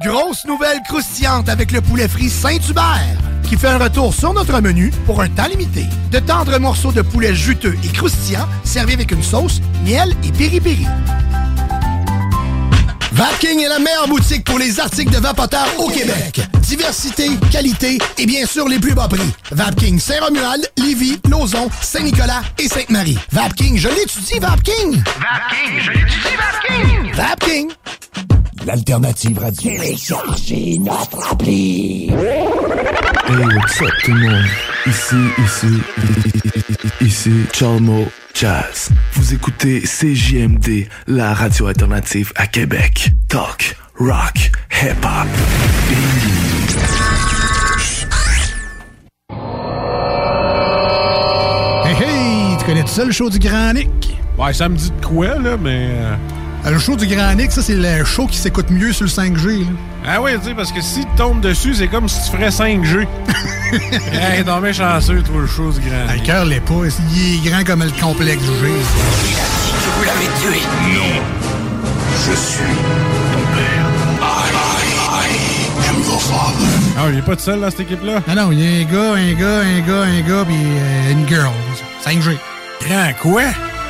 Grosse nouvelle croustillante avec le poulet frit Saint-Hubert qui fait un retour sur notre menu pour un temps limité. De tendres morceaux de poulet juteux et croustillants servis avec une sauce, miel et piri-piri. Vapking est la meilleure boutique pour les articles de vapoteurs au Québec. Diversité, qualité et bien sûr les plus bas prix. Vapking Saint-Romuald, Lévis, Lauson, Saint-Nicolas et Sainte-Marie. Vapking, je l'étudie, Vapking! Vapking, je l'étudie, Vapking! Vapking! L'alternative radio. Téléchargez notre appli. Hey, what's up tout le monde? Ici, ici, ici, Chalmo Jazz. Vous écoutez CJMD, la radio alternative à Québec. Talk, rock, hip-hop. Hey hey, tu connais tout ça le show du Grand Nick? Ouais, ça me dit de quoi, là, mais... Euh, Le show du Grand Nick, ça c'est le show qui s'écoute mieux sur le 5G. là. Ah oui, tu sais, parce que si tu tombes dessus, c'est comme si tu ferais 5G. hey, t'en mets chanceux, toi, le show du grand. Ah, Le cœur l'est pas, il est grand comme le complexe du G. Que vous l'avez tué Non. Je suis ton père. I, I, I am your father. Ah, il est pas tout seul dans cette équipe-là? Non, non, il y a un gars, un gars, un gars, un gars, puis euh, une girl. 5G. Grand quoi?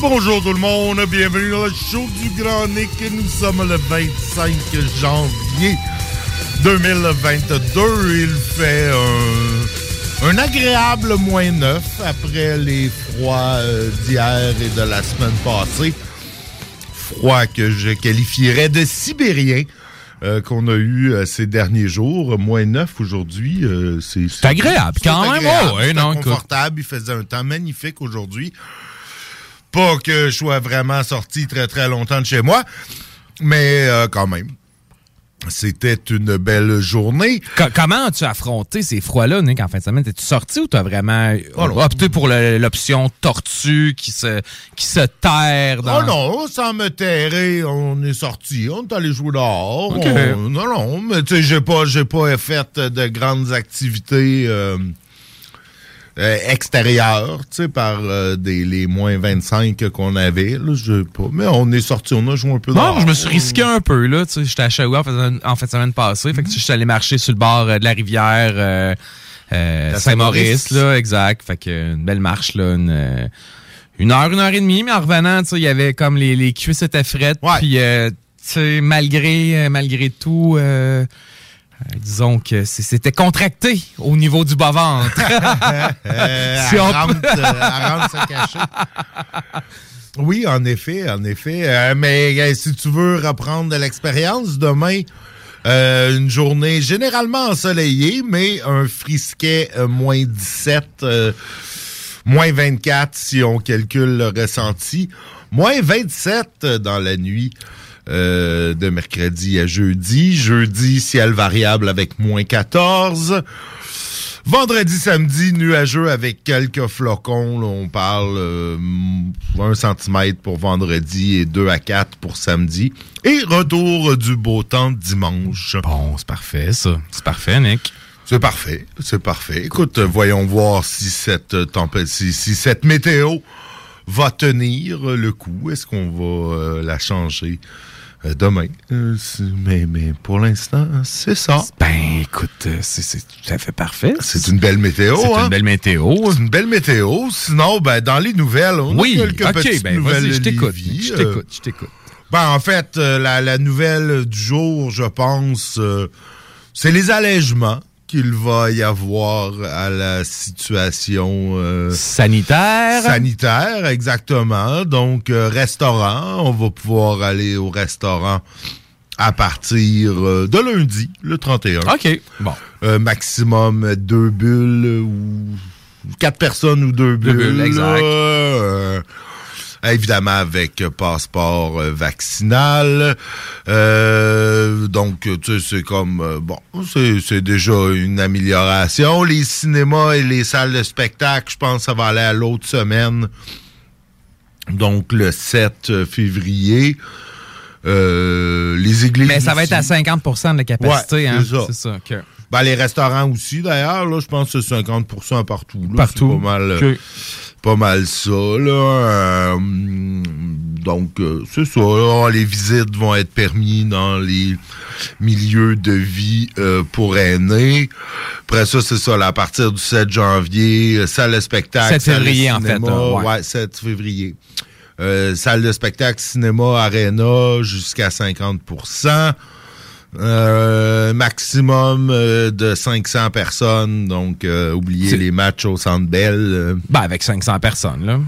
Bonjour tout le monde, bienvenue dans le show du Grand Nick. Nous sommes le 25 janvier 2022. Il fait un, un agréable moins 9 après les froids euh, d'hier et de la semaine passée. Froid que je qualifierais de sibérien. euh, qu'on a eu euh, ces derniers jours, moins 9 aujourd'hui, euh, c'est c'est agréable quand même, agréable, oh, ouais, non, confortable, il faisait un temps magnifique aujourd'hui. Pas que je sois vraiment sorti très très longtemps de chez moi, mais euh, quand même. C'était une belle journée. Co- comment as-tu affronté ces froids-là, Nick, en fin de semaine? T'es-tu sorti ou t'as vraiment Oh non. opté pour l'option tortue qui se, qui se terre dans... Oh non, sans me terrer, on est sorti, on est allé jouer dehors. On- non, non, mais tu sais, j'ai pas, pas fait de grandes activités euh, euh, extérieures, tu sais, par euh, des, les moins 25 qu'on avait. Là, j'ai pas, mais on est sorti, on a joué un peu dehors. Non, je me suis risqué un peu, là. Tu sais, j'étais à Shawa en fait, semaine passée. Fait que sais, je suis allé marcher sur le bord euh, de la rivière euh, euh, Saint-Maurice, là, exact. Fait que une belle marche, là. Une, euh, une heure, une heure et demie, mais en revenant, tu sais, il y avait comme les, les cuisses étaient frettes. Puis, euh, tu sais, malgré, malgré tout, disons que c'était contracté au niveau du bas-ventre. Euh, Si on rentre, euh, elle rentre se cacher. Oui, en effet, en effet. Euh, mais euh, si tu veux reprendre de l'expérience, demain, euh, une journée généralement ensoleillée, mais un frisquet euh, moins 17, euh, moins 24 si on calcule le ressenti, moins 27 dans la nuit. Euh, de mercredi à jeudi. Jeudi, ciel variable avec moins 14. Vendredi, samedi, nuageux avec quelques flocons. Là, on parle euh, 1 cm pour vendredi et 2 à 4 pour samedi. Et retour du beau temps dimanche. Bon, c'est parfait, ça. C'est parfait, Nick. C'est parfait, c'est parfait. Écoute, voyons voir si cette tempête, si, si cette météo va tenir le coup. Est-ce qu'on va euh, la changer? Demain? Euh, mais, mais pour l'instant, c'est ça. Ben, écoute, euh, c'est tout à fait parfait. C'est une belle météo, C'est hein? une belle météo. C'est une belle météo. Sinon, ben, dans les nouvelles, on Oui, a quelques ok, petites ben, nouvelles. je t'écoute, je Euh, t'écoute, je t'écoute. Ben, en fait, euh, la, la nouvelle du jour, je pense, euh, c'est les allègements qu'il va y avoir à la situation euh, sanitaire. Sanitaire, exactement. Donc, euh, restaurant, on va pouvoir aller au restaurant à partir euh, de lundi, le 31. OK, bon. Maximum deux bulles ou quatre personnes ou deux bulles. bulles, exact. Euh, évidemment avec euh, passeport euh, vaccinal. Euh, donc, tu sais, c'est comme, bon, c'est déjà une amélioration. Les cinémas et les salles de spectacle, je pense que ça va aller à l'autre semaine. Donc, le 7 février. Euh, les églises. Mais ça va être à aussi. 50 de la capacité, Ouais, hein? c'est ça. Ben, les restaurants aussi, d'ailleurs, là, je pense que c'est 50 partout. là. Partout. C'est pas mal. Pas mal ça, là. Euh, donc, euh, c'est ça. là. Les visites vont être permis dans les milieux de vie euh, pour aînés. Après ça, c'est ça, là, à partir du 7 janvier, euh, salle de spectacle. 7 salle de février, en fait, cinéma. ouais. ouais, 7 février. Euh, salle de spectacle, cinéma, arena, jusqu'à 50 euh, maximum euh, de 500 personnes, donc euh, oubliez les matchs au Centre Bell. euh, Ben, avec 500 personnes, là.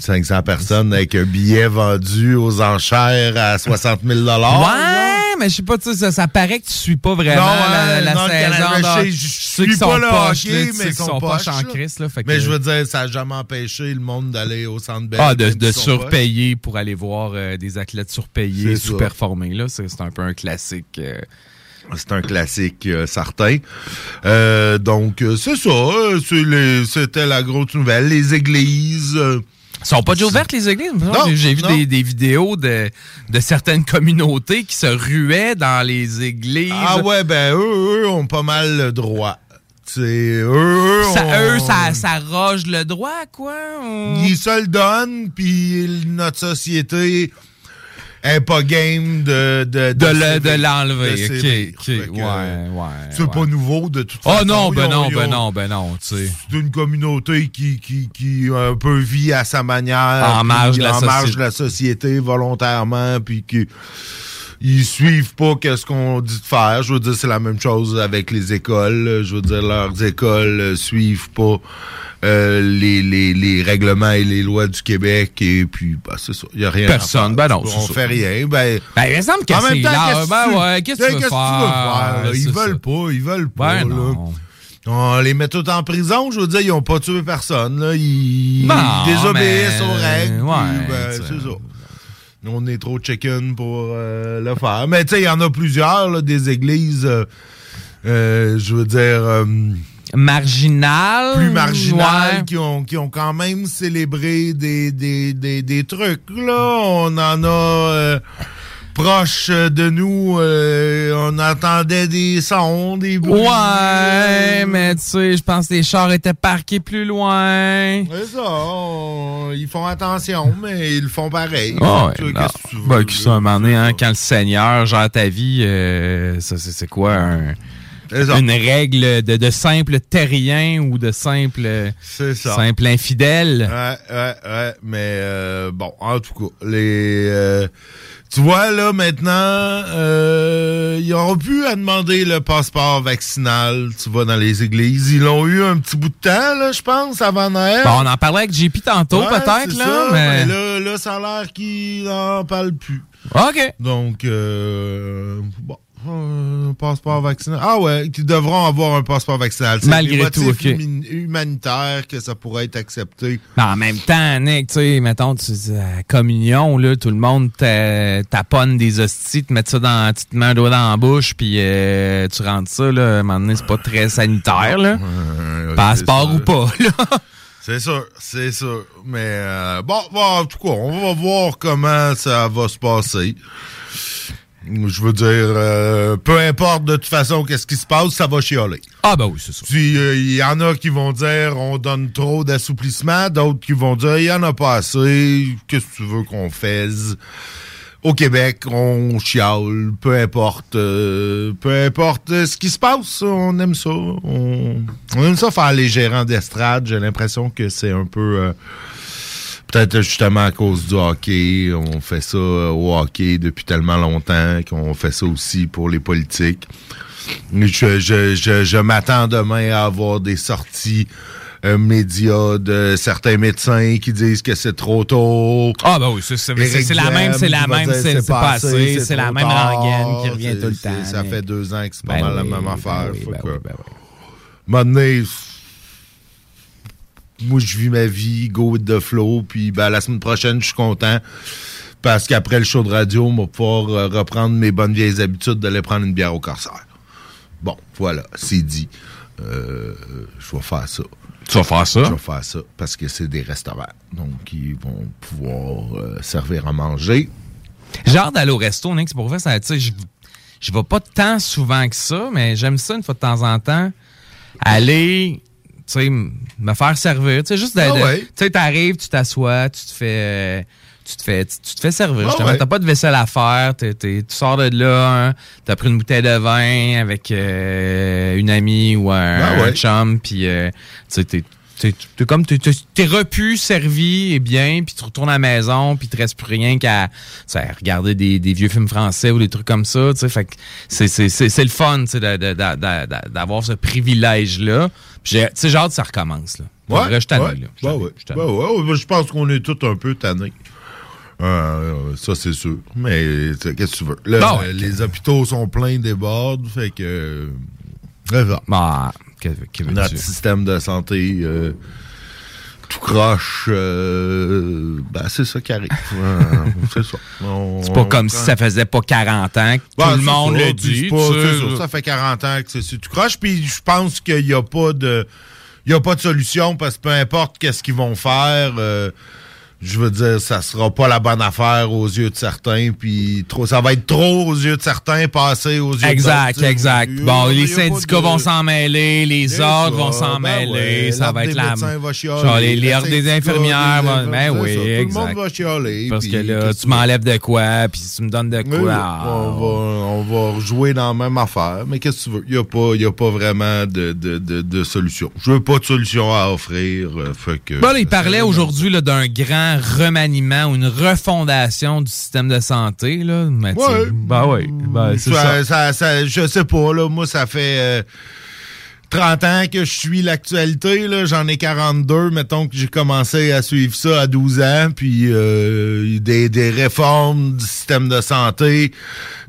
500 personnes avec un billet vendu aux enchères à 60 000 Ouais, mais je sais pas, tu sais, ça, ça paraît que tu suis pas vraiment Non, la, la non, saison. Je- suis pas le hockey, là, mais qui sont poches, en là. crise, là. fait Mais que- je veux dire, ça n'a jamais empêché le monde d'aller au Centre Bell. Ah, de, surpayer pour aller voir euh, des athlètes surpayés, sous-performés. C'est un peu un classique. euh. C'est un classique euh, certain. Donc, c'est ça. C'était la grosse nouvelle. Les églises... sont pas déjà ouvertes, les églises? Non, J'ai- vu des, des vidéos de, de certaines communautés qui se ruaient dans les églises. Ah ouais, ben eux, eux ont pas mal le droit. C'est eux, Ça, eux, ça, ça roge le droit, quoi? On- Ils se le donnent, puis notre société est pas game de de, De l'enlever. Ok, sévir. ok, Fait que, ouais, ouais. C'est ouais. pas nouveau de toute Oh façon. non, Ils ben non, ben non, ben non, tu sais. C'est une communauté qui, qui, qui un peu vit à sa manière. En marge de la en marge société. de la société volontairement, puis qui ils suivent pas qu'est-ce qu'on dit de faire. Je veux dire, c'est la même chose avec les écoles. Je veux dire, leurs écoles euh, suivent pas euh, les, les, les règlements et les lois du Québec. Et puis, bah, c'est ça. Il y a rien Personne, à faire. ben non, On c'est fait ça. rien. Ben, Ben, il me semble que en même temps, qu'est-ce Ben que tu- ouais, qu'est-ce que tu veux faire? là? Ils veulent ça. pas, ils veulent pas. Ben là. non. On les met tous en prison, je veux dire, ils ont pas tué personne. Là. Ils, Non, ils désobéissent mais- aux règles. ouais, ben, c'est ça. On est trop chicken pour euh, le faire. Mais tu sais, il y en a plusieurs, là, des églises, euh, euh, je veux dire, euh, Marginal. plus marginales, ouais. qui, ont, qui ont quand même célébré des, des, des, des trucs. Là. On en a euh, proche de nous, euh, on entendait des sons, des bruits. Ouais, mais tu sais, je pense que les chars étaient parqués plus loin. C'est ça. on- ils font attention, mais ils le font pareil. Ah ouais, Tu non. qu'est-ce que tu veux, un moment donné, hein, quand le Seigneur gère ta vie, euh, ça, c'est quoi un-. Une règle de, de simple terrien ou de simple, ça. simple infidèle? Ouais, ouais, ouais. Mais euh, bon, en tout cas, les. euh, tu vois, là, maintenant, euh, ils auront pu à demander le passeport vaccinal, tu vois, dans les églises. Ils l'ont eu un petit bout de temps, là, je pense, avant Noël. Bon, on en parlait avec JP tantôt, Ouais, peut-être, là, ça, mais... là, là, ça a l'air qu'ils n'en parlent plus. OK. Donc, euh, bon, Un passeport vaccinal. Ah ouais, qui devront avoir un passeport vaccinal. Malgré tout, ok. humanitaires que ça pourrait être accepté. Mais en même temps, Nick, tu sais, mettons, tu dis, à la communion, là, tout le monde t'a- taponne des hosties, te met ça dans, tu te mets un doigt dans la bouche, puis euh, tu rentres ça, là, à un moment donné, c'est pas très sanitaire, là. Euh, Passeport ou pas, là. C'est sûr, c'est sûr. Mais euh, bon, bon, en tout cas, on va voir comment ça va se passer. Je veux dire, euh, peu importe de toute façon qu'est-ce qui se passe, ça va chialer. Ah ben oui, c'est ça. Puis euh, il y en a qui vont dire on donne trop d'assouplissement, d'autres qui vont dire il y en a pas assez, qu'est-ce que tu veux qu'on fasse au Québec, on chiale, peu importe, euh, peu importe ce qui se passe, on aime ça. On, on aime ça faire les gérants d'estrade. J'ai l'impression que c'est un peu, peut-être justement à cause du hockey. On fait ça au hockey depuis tellement longtemps qu'on fait ça aussi pour les politiques. Je, je, je, je m'attends demain à avoir des sorties euh, médias de certains médecins qui disent que c'est trop tôt. Ah ben oui, c'est la même, c'est la même, c'est pas assez, c'est la même rengaine qui revient tout le temps. Ça fait deux ans que c'est pas Ben mal la même ben affaire. oui, Faut ben que- oui, ben oui. moment donné, moi, je vis ma vie, go with the flow, puis ben, la semaine prochaine, je suis content parce qu'après le show de radio, on va pouvoir euh, reprendre mes bonnes vieilles habitudes d'aller prendre une bière au corsaire. Bon, voilà, c'est dit. Euh, je vais faire ça. Tu vas faire ça? Je vais faire ça parce que c'est des restaurants. Donc, ils vont pouvoir euh, servir à manger. Hâte d'aller au resto, c'est pour faire ça, tu sais, je, je vais pas tant souvent que ça, mais j'aime ça une fois de temps en temps, aller, sais, m- me faire servir, tu sais, juste d'aller, Ah ouais. tu sais, t'arrives, tu t'assois, tu te fais, euh, tu te fais, tu, tu te fais servir, Ah justement, ouais. t'as pas de vaisselle à faire, tu sors de là, hein, t'as pris une bouteille de vin avec euh, une amie ou un, Ah ouais. un chum, puis, euh, tu sais, t'es comme t'es repu, servi et bien, puis tu retournes à la maison, puis te reste plus rien qu'à regarder des, des vieux films français ou des trucs comme ça. tu sais. Fait que c'est c'est- le fun tu sais, d'avoir ce privilège-là. Puis j'ai- tu sais, j'ai hâte que ça recommence. Là. Pour vrai, je suis tanné, ouais, là. Je suis ouais, ouais. je. Ouais, je pense qu'on est tous un peu tannés. Euh, ça, c'est sûr. Mais qu'est-ce que tu veux? Là, les hôpitaux sont pleins des bords, fait que... bref, Bah, que- que veux-tu? notre système de santé euh, tout croche, euh, ben, c'est ça qui arrive. Euh, c'est ça. C'est pas comme si ça faisait pas 40 ans que tout le monde ça, le dit. c'est pas- c'est ça, fait 40 ans que c'est tout croche. Puis je pense qu'il n'y a pas de. Il a pas de solution parce que peu importe qu'est-ce qu'ils vont faire, euh, je veux dire, ça sera pas la bonne affaire aux yeux de certains, puis trop, ça va être trop aux yeux de certains, passer aux yeux Exact, d'autres. exact. A- Bon, les syndicats de- vont s'en mêler, les ordres ça, vont s'en ben mêler, ouais, ça va être la va chialer, Genre, les, les ordres des infirmières, vont- ben oui, ça, Tout le exact. monde va chialer. Parce que là, tu m'enlèves de quoi, puis tu me donnes de quoi? oui. ah, on, va, on va jouer dans la même affaire. Mais qu'est-ce que tu veux? Il n'y a, pas- y a pas vraiment de, de, de, de solution. Je veux pas de solution à offrir. euh, fait que, Bon, là, il parlait aujourd'hui là, d'un grand remaniement ou une refondation du système de santé. Là. Mais Ouais. Ben oui, ben, c'est ça. ça, ça- ça- je sais pas, là. Moi, ça fait euh, 30 ans que je suis l'actualité, là. J'en ai 42. Mettons que j'ai commencé à suivre ça à 12 ans. Puis euh, des, des réformes du système de santé,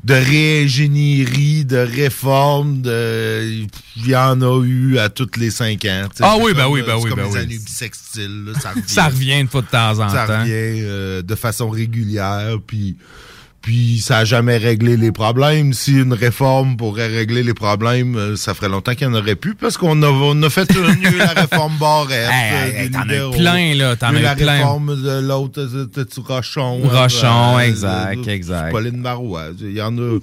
de réingénierie, de réformes, de... Il y en a eu à tous les 5 ans. Ah oui, ben oui, ben oui, comme ben les oui. là. Ça revient. Ça revient une fois de temps en Ça temps. revient euh, de façon régulière, puis puis ça a jamais réglé les problèmes. Si une réforme pourrait régler les problèmes, euh, ça ferait longtemps qu'il y en aurait plus, parce qu'on a, on a fait une, la réforme Barrette. Hey, euh, hey, t'en as plein, là, t'en as la plein. réforme de l'autre, euh, c'était-tu Rochon. Rochon, euh, exact, euh, exact. Pauline Marois. Il y en a...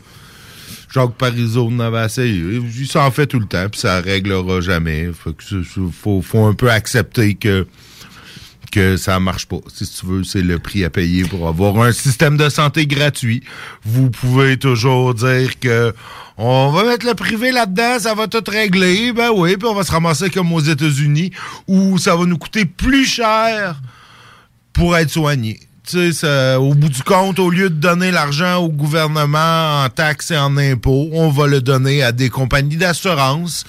Jacques Parizeau en avait essayé. Il s'en fait tout le temps, puis ça réglera jamais. Fait que faut, faut un peu accepter que que ça marche pas. Si tu veux, c'est le prix à payer pour avoir un système de santé gratuit. Vous pouvez toujours dire que on va mettre le privé là-dedans, ça va tout régler. Ben oui, puis on va se ramasser comme aux États-Unis où ça va nous coûter plus cher pour être soigné. Au bout du compte, au lieu de donner l'argent au gouvernement en taxes et en impôts, on va le donner à des compagnies d'assurance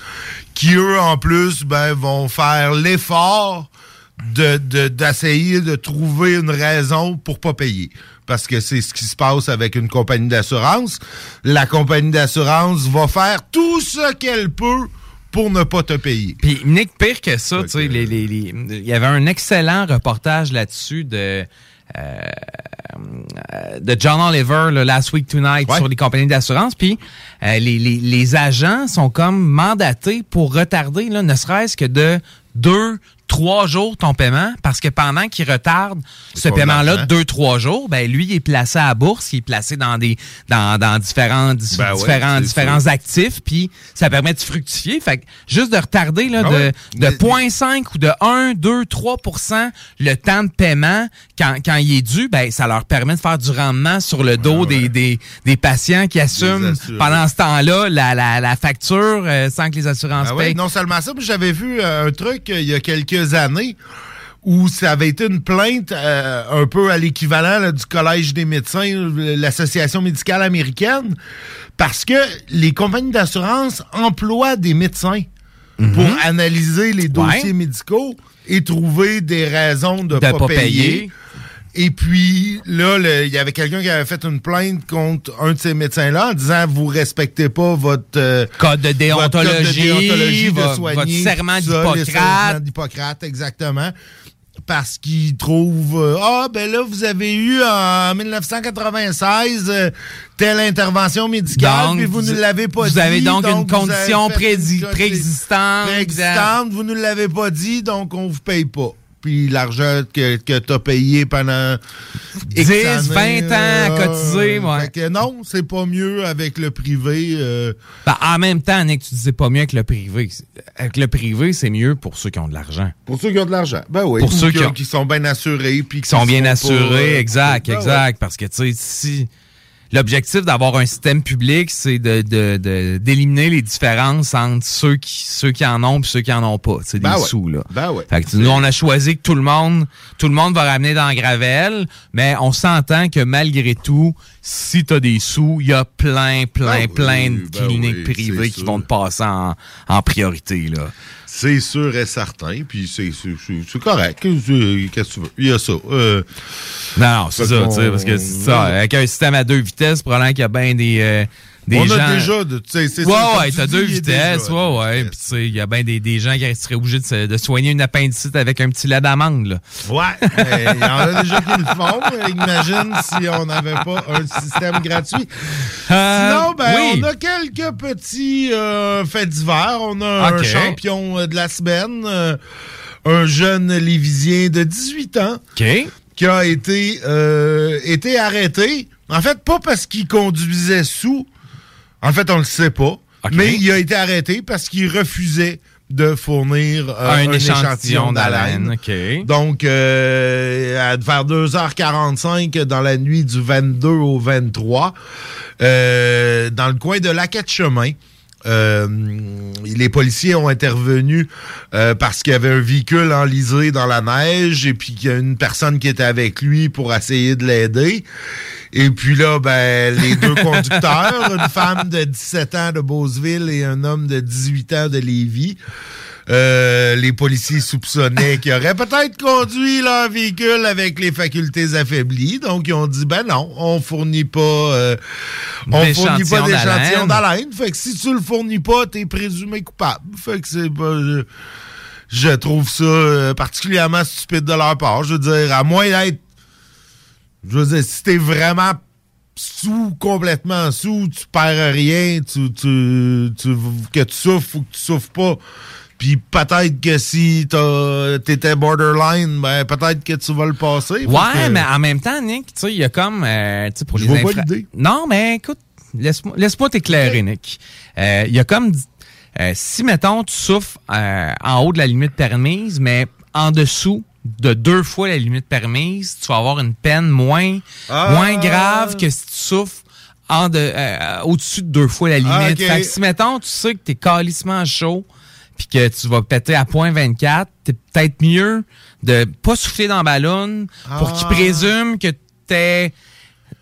qui, eux, en plus, ben, vont faire l'effort de- de- d'essayer de, trouver une raison pour pas payer. parce que c'est ce qui se passe avec une compagnie d'assurance. La compagnie d'assurance va faire tout ce qu'elle peut pour ne pas te payer. Puis, Nick, pire que ça, tu sais, les- les- les- il y avait un excellent reportage là-dessus de. euh, euh, de John Oliver, le Last Week Tonight, sur les compagnies d'assurance. Puis euh, les, les, les agents sont comme mandatés pour retarder, là, ne serait-ce que de deux, trois jours ton paiement, parce que pendant qu'ils retardent ce paiement-là de deux, trois jours, ben lui, il est placé à la bourse, il est placé dans des dans, dans différents, Ben différents, différents actifs, puis ça permet de fructifier. Fait que juste de retarder là, Ah de, ouais. de Mais- 0.5 ou de 1, 2, 3% le temps de paiement quand, quand il est dû, ben, ça leur permet de faire du rendement sur le dos des, des, des patients qui assument pendant ce temps-là la, la, la facture euh, sans que les assurances Ah payent. non seulement ça, mais j'avais vu euh, un truc euh, il y a quelques années où ça avait été une plainte euh, un peu à l'équivalent du Collège des médecins, l'Association médicale américaine, parce que les compagnies d'assurance emploient des médecins pour analyser les dossiers Ouais. médicaux et trouver des raisons de ne De pas, pas payer. payer. Et puis là, il y avait quelqu'un qui avait fait une plainte contre un de ces médecins-là en disant vous respectez pas votre euh, Code de votre déontologie, code de déontologie de soigner, votre serment d'Hippocrate. exactement. Parce qu'ils trouvent euh, ah ben là vous avez eu en 1996 euh, telle intervention médicale Donc, puis vous ne l'avez pas vous dit. donc vous avez fait une condition préexistante. préexistante, vous ne l'avez pas dit donc on vous paye pas. Puis l'argent que, que tu as payé pendant 10, X années, 20 ans à cotiser, ouais. fait que non, c'est pas mieux avec le privé. euh, Ben, en même temps, Nick, tu disais pas mieux que le privé. Avec le privé, c'est mieux pour ceux qui ont de l'argent. Pour ceux qui ont de l'argent. Ben oui. Pour Ou ceux qui, qui ont- qui sont bien assurés. Puis qui sont bien pas, assurés, euh, exact, ben exact. Parce que, tu sais, si l'objectif d'avoir un système public, c'est de, de- de- d'éliminer les différences entre ceux qui, ceux qui en ont et ceux qui en ont pas. C'est Ben des ouais. sous, là. Ben ouais. Fait que nous, on a choisi que tout le monde, tout le monde va ramener dans Gravel, mais on s'entend que malgré tout, si t'as des sous, il y a plein, plein, Ben oui, plein de ben cliniques privées qui sûr. vont te passer en, en priorité, là. C'est sûr et certain. Puis c'est, correct. Qu'est-ce que tu veux? Il y a ça. Euh, Non, c'est ça, tu sais, parce que c'est ça. Avec un système à deux vitesses, probablement qu'il y a bien des, euh, des on gens. a déjà de. Ouais, ouais, t'as deux vitesses, déjà ouais, ouais. Puis, tu sais, il y a bien des, des gens qui seraient obligés de, soigner une appendicite avec un petit lait d'amande, là. Ouais, il y en a déjà qui le font. Imagine si on n'avait pas un système gratuit. Euh, Sinon, ben, oui. on a quelques petits euh, faits divers. On a un champion euh, de la semaine, euh, un jeune Lévisien de 18 ans qui a été, été arrêté. En fait, pas parce qu'il conduisait sous. En fait, on le sait pas. Mais il a été arrêté parce qu'il refusait de fournir euh, un, échantillon d'haleine. OK. donc, euh, à vers 2h45 dans la nuit du 22 au 23, euh, dans le coin de Lac-Chemin. Euh, les policiers ont intervenu euh, parce qu'il y avait un véhicule enlisé dans la neige et puis qu'il y a une personne qui était avec lui pour essayer de l'aider. Et puis là, ben, les deux conducteurs, une femme de 17 ans de Beauceville et un homme de 18 ans de Lévis, euh, les policiers soupçonnaient qu'ils auraient peut-être conduit leur véhicule avec les facultés affaiblies. Donc, ils ont dit, ben non, on fournit pas, euh, on fournit pas D'échantillon d'haleine. Fait que si tu le fournis pas, t'es présumé coupable. Fait que c'est pas... je- je trouve ça euh, particulièrement stupide de leur part. Je veux dire, à moins d'être... Je veux dire, si t'es vraiment sous, complètement sous, tu perds rien, tu, tu, tu- que tu souffres ou que tu souffres pas. Puis peut-être que si t'as- t'étais borderline, ben peut-être que tu vas le passer. Ouais, que- mais en même temps, Nick, tu sais, il y a comme, euh, tu sais, pour Je les pas infra- l'idée. Non, mais écoute, laisse-moi laisse-moi t'éclairer, Nick. Euh, Il y a comme, euh, si, mettons, tu souffres euh, en haut de la limite permise, mais en dessous de deux fois la limite permise, tu vas avoir une peine moins, Ah! moins grave que si tu souffres en de, euh, au-dessus de deux fois la limite. Ah, ok. Fait que si, mettons, tu sais que t'es calissement chaud, puis que tu vas péter à point 24, t'es peut-être mieux de pas souffler dans le ballon pour Ah. qu'il présume que t'es...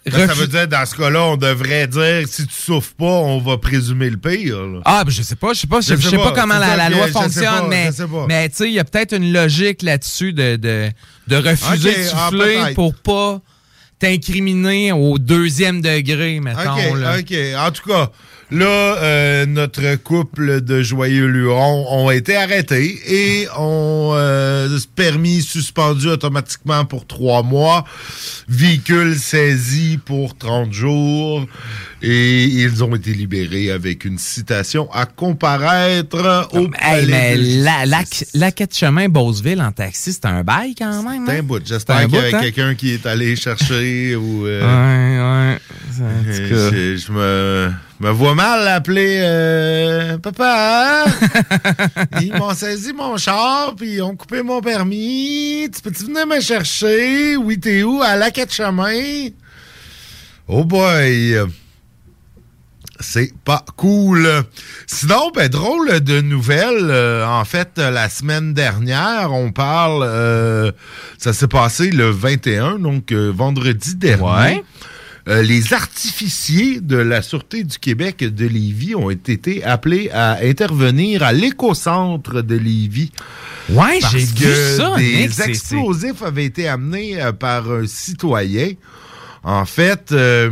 Ben, ça refu- veut dire, dans ce cas-là, on devrait dire, si tu souffres pas, on va présumer le pire. là. Ah, ben je sais pas, je sais pas, je, Je sais sais pas, pas, comment la, ça la loi fonctionne, mais, je sais pas. mais tu sais, il y a peut-être une logique là-dessus de, de, de refuser de ah, souffler peut-être. pour pas t'incriminé au deuxième degré, mettons. OK, là. OK. En tout cas, là, euh, notre couple de joyeux lurons ont été arrêtés et ont euh, permis suspendu automatiquement pour trois mois, véhicule saisi pour 30 jours et ils ont été libérés avec une citation à comparaître au Hey, mais la, la, la quête chemin Beauceville en taxi, c'est un bail quand même. C'est hein? un bout. C'est J'espère qu'il y avait bout, hein? quelqu'un qui est allé chercher ou... euh, Ouais, ouais. C'est- Euh, je me, me vois mal appeler euh, papa. ils m'ont saisi mon char, puis ils ont coupé mon permis. Tu peux-tu venir me chercher? Oui, t'es où? À la quête chemin. Oh boy! C'est pas cool. Sinon, ben, drôle de nouvelle. euh, en fait, la semaine dernière, on parle. euh, ça s'est passé le 21, donc euh, vendredi dernier. Ouais. Euh, les artificiers de la Sûreté du Québec de Lévis ont été appelés à intervenir à l'écocentre de Lévis. Ouais, j'ai vu que ça, Des explosifs avaient été amenés euh, par un citoyen. En fait, euh,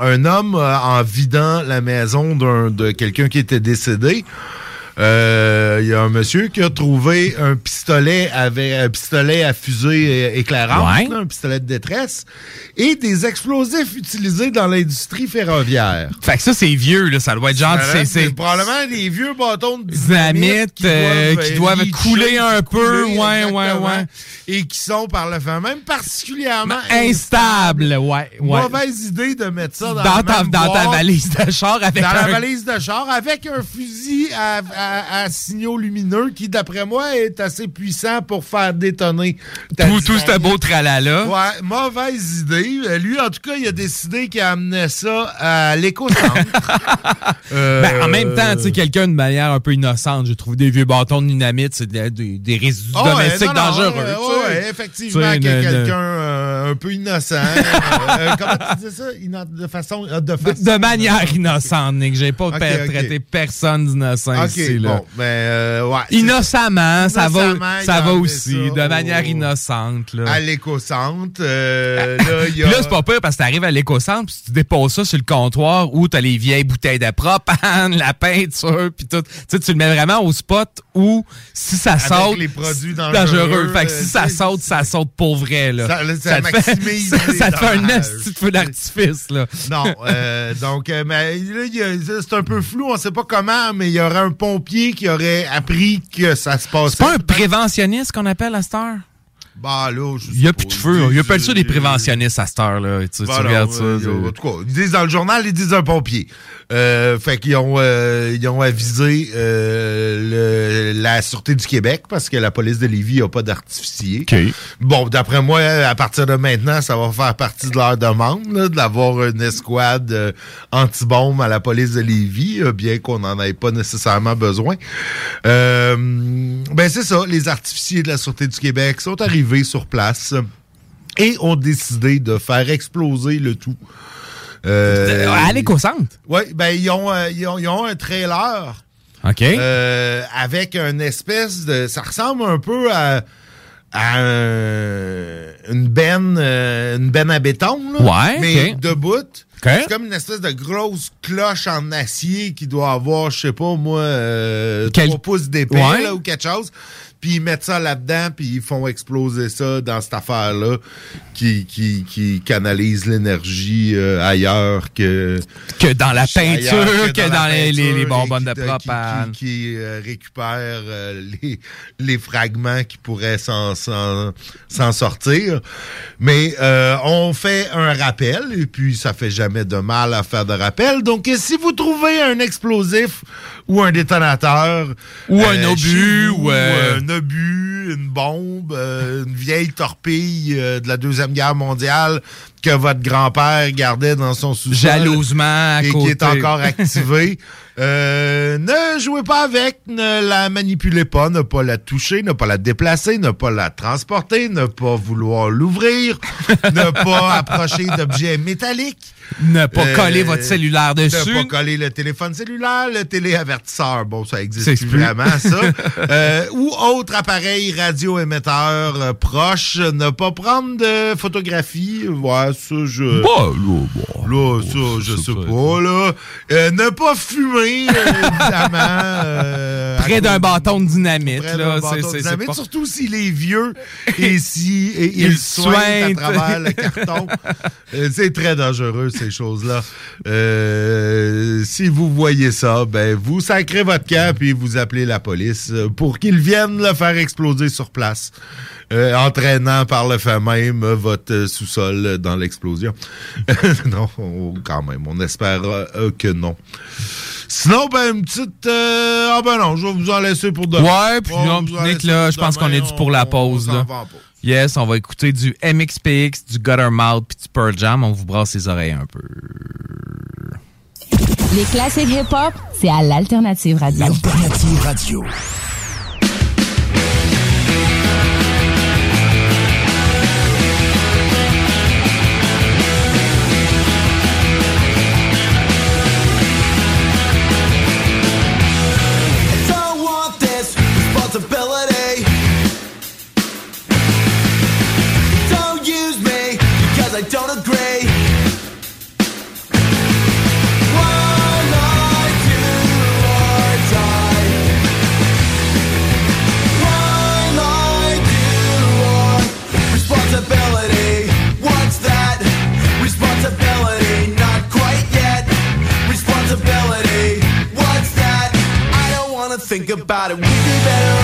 un homme, en vidant la maison d'un- de quelqu'un qui était décédé, euh, il y a un monsieur qui a trouvé un pistolet avec un pistolet à fusée euh, éclairante, Ouais. là, un pistolet de détresse, et des explosifs utilisés dans l'industrie ferroviaire. Fait que ça, c'est vieux, là. Ça doit être genre. C'est probablement des vieux bâtons de Dynamite euh, qui doivent leacher, couler un peu. couler, Ouais, ouais, ouais. Et qui sont par le fait même particulièrement Instable, ouais. ouais. Mauvaise idée de mettre ça dans, Dans la ta- dans ta valise de char avec dans la un- valise de char avec un fusil à, à- à signaux lumineux qui, d'après moi, est assez puissant pour faire détonner ta Tout, tout ce beau tralala. Ouais, mauvaise idée. Euh, Lui, en tout cas, il a décidé qu'il amenait ça à l'éco-centre. Euh, Ben, en même temps, tu sais, quelqu'un de manière un peu innocente, j'ai trouvé des vieux bâtons de dynamite, c'est de- des, des résidus Ah domestiques non, non, dangereux. euh, ouais, effectivement, que quelqu'un euh, un peu innocent. euh, euh, comment tu dis ça? Inno- de façon. euh, De, façon- De manière innocente, Nick. J'ai pas traité personne d'innocent ici. Là. bon, ben, euh, ouais. Innocemment, ça va, Innocemment, ça va aussi, ça de manière innocente. Là. À l'éco-centre. euh, là, a. C'est pas pire parce que t'arrives à l'éco-centre puis tu déposes ça sur le comptoir où t'as les vieilles bouteilles de propane, la peinture, puis tout. Tu sais, tu le mets vraiment au spot où si ça Avec saute, les produits dangereux, Fait que si euh, ça saute, ça saute pour vrai. Là. Ça- là, ça te fait, maximise ça, te fait un de feu d'artifice. Là. Non, euh, donc, euh, mais là, c'est un peu flou, on sait pas comment, mais il y aurait un pompier qui aurait appris que ça se passait. C'est pas un préventionniste qu'on appelle à cette heure? Bah là, je Il n'y a plus de feu. Il appelle ça des préventionnistes à cette heure-là. Tu, regardes ça. euh, en tout cas, ils disent dans le journal, ils disent un pompier. Euh, fait qu'ils ont, euh, ils ont avisé euh, le- la Sûreté du Québec parce que la police de Lévis n'a pas d'artificier. Bon, d'après moi, à partir de maintenant, ça va faire partie de leur demande d'avoir une escouade anti-bombe à la police de Lévis, bien qu'on n'en ait pas nécessairement besoin. Ben c'est ça, les artificiers de la Sûreté du Québec sont arrivés sur place et ont décidé de faire exploser le tout. Euh, à l'éco-centre? Oui, ben ils ont, euh, ils ont, ils ont un trailer. OK. euh, avec une espèce de. Ça ressemble un peu à, à un- une benne, euh, une benne à béton, là, Ouais, mais ok. debout. C'est comme une espèce de grosse cloche en acier qui doit avoir, je sais pas moi, euh, Quel- 3 pouces d'épais Ouais. là, ou quelque chose. Puis ils mettent ça là-dedans, puis ils font exploser ça dans cette affaire-là qui, qui, qui canalise l'énergie euh, ailleurs que... Que dans la peinture, que dans les- les- les peinture bonbonnes de propane. Qui, qui, euh, récupère euh, les, les fragments qui pourraient s'en, sortir. Mais on fait un rappel, et puis ça fait jamais de mal à faire de rappel. Donc, si vous trouvez un explosif ou un détonateur... Ou un euh, obus, vous, ou, euh, un obus, une bombe, euh, une vieille torpille euh, de la Deuxième Guerre mondiale que votre grand-père gardait dans son sous-sol. Jalousement à Et qui est encore activé. Euh, ne jouez pas avec, ne la manipulez pas, ne pas la toucher, ne pas la déplacer, ne pas la transporter, ne pas vouloir l'ouvrir, ne pas approcher d'objets métalliques. Ne pas Euh, coller votre cellulaire dessus. Ne pas coller le téléphone cellulaire, le téléavertisseur. Bon, ça existe plus vraiment, ça. Euh, ou autre appareil radioémetteur euh, proche. Ne pas prendre de photographies. Ouais, ça, je... Bah, là, Là, ça, je sais pas, là. Euh, ne pas fumer, euh, évidemment. Près d'un bâton de dynamite, près là. d'un bâton c'est- de c'est- c'est dynamite, pas- Surtout s'il est vieux et si et Il soigne à travers le carton. Euh, c'est très dangereux, ces choses-là. Euh, si vous voyez ça, ben vous sacrez votre camp puis vous appelez la police pour qu'ils viennent le faire exploser sur place. Euh, entraînant par le fait même euh, votre euh, sous-sol dans l'explosion. non, on- quand même, on espère euh, que non. Sinon, ben, une petite... euh, ah ben non, je vais vous en laisser pour demain. Ouais, puis non, Nick, là, je pense qu'on est dû pour la pause, on là. va. Yes, on va écouter du MXPX, du Guttermouth puis du Pearl Jam. On vous brasse les oreilles un peu. Les classiques hip-hop, c'est à l'Alternative Radio. L'Alternative Radio. Think about it. We'd be better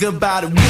think about it.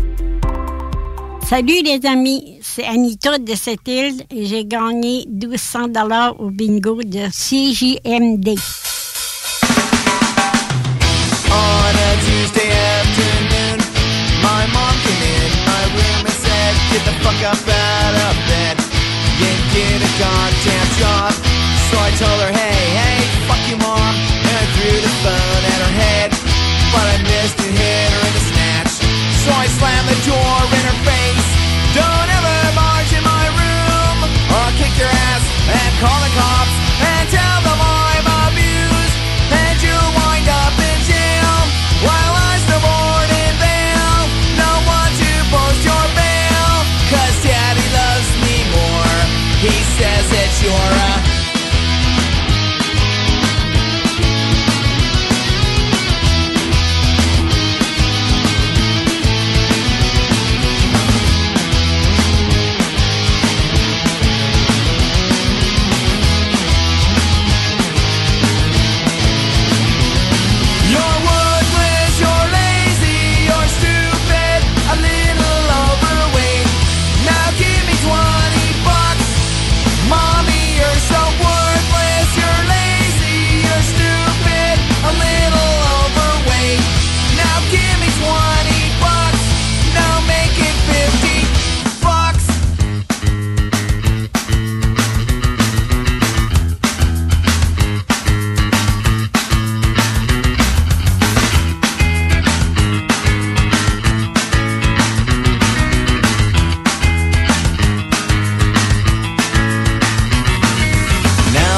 Salut les amis, c'est Anita de cette île et j'ai gagné 1200 dollars au bingo de CJMD. On a Tuesday afternoon, my mom came in my room and said, Get the fuck up out of bed. Ain't get a goddamn job. So I told her, Hey, hey, fuck you, mom. And I threw the phone at her head. But I missed and hit her in the snatch. So I slammed the door in her face. call the cops and tell them I'm abused. And You're wind up in jail while I in bail. No one to post your daddy loves me more. He says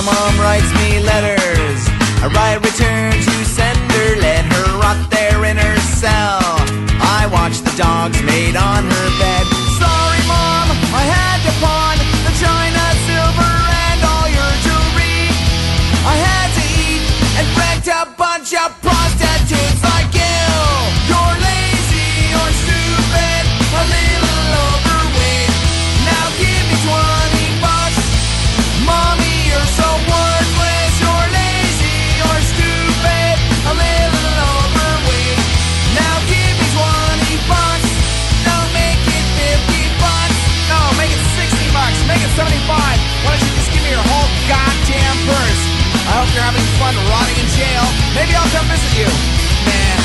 mom writes me letters. I write return to sender, let her rot there in her cell. I watch the dogs made on her bed. Sorry, mom, I had to pawn the china, silver, and all your jewelry. I had to eat and wrecked a bunch of prostitutes Maybe I'll come visit you. Nah.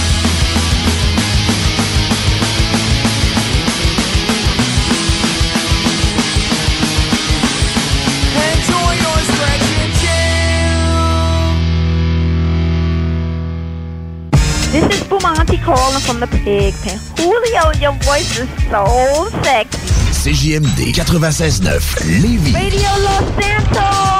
Enjoy your stretch in jail. This is Bumanti calling from the pig pen. Julio, your voice is so sexy. CJMD 96.9 Lévis. Radio Los Santos.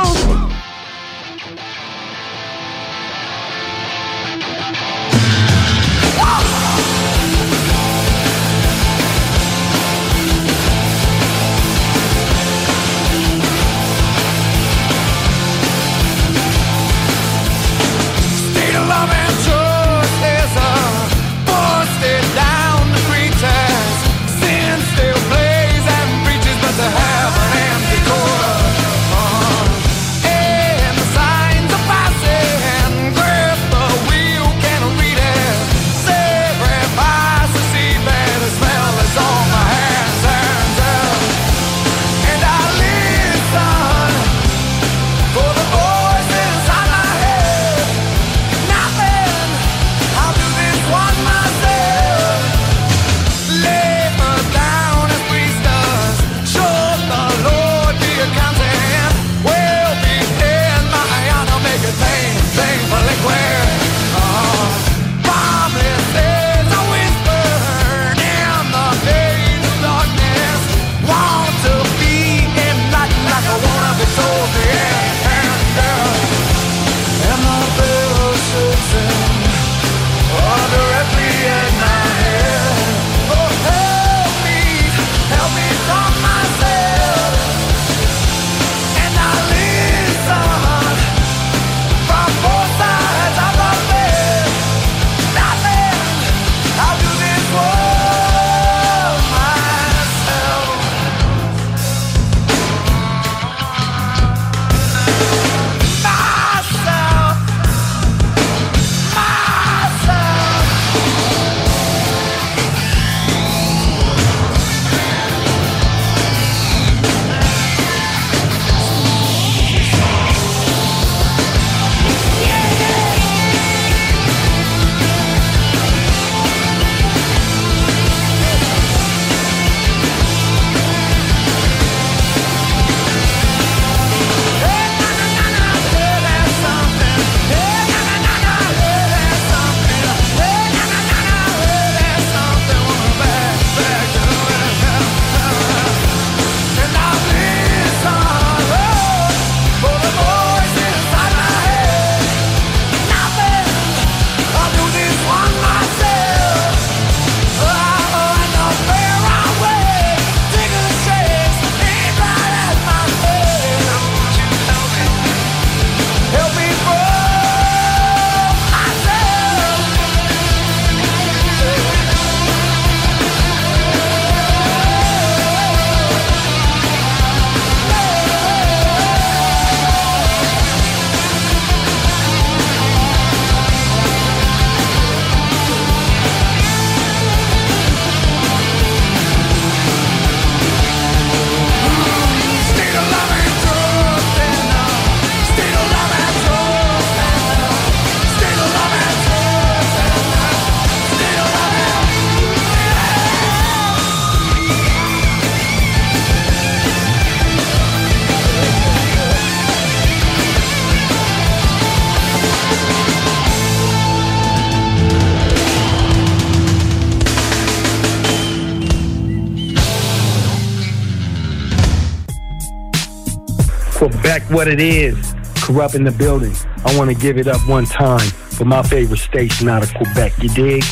What it is. Corrupt in the building. I want to give it up one time for my favorite station out of Quebec. You dig?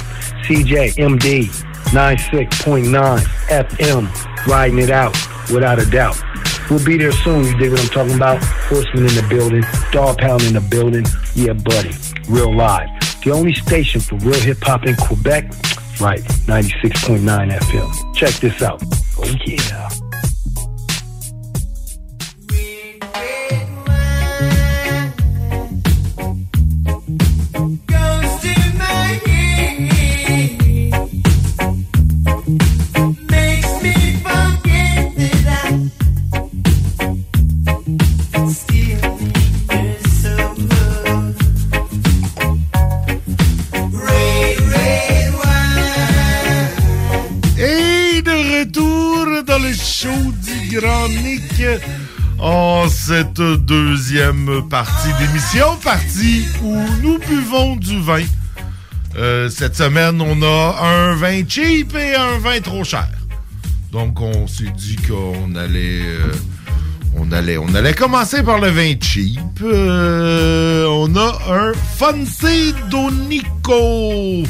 CJMD 96.9 FM. Riding it out without a doubt. We'll be there soon. You dig what I'm talking about? Horseman in the building. Dog pound in the building. Yeah, buddy. Real live. The only station for real hip hop in Quebec. Right. 96.9 FM. Check this out. Oh, yeah. Cette deuxième partie d'émission, partie où nous buvons du vin. Euh, cette semaine, on a un vin cheap et un vin trop cher. Donc, on s'est dit qu'on allait, euh, on allait, on allait commencer par le vin cheap. Euh, on a un Fonte Donico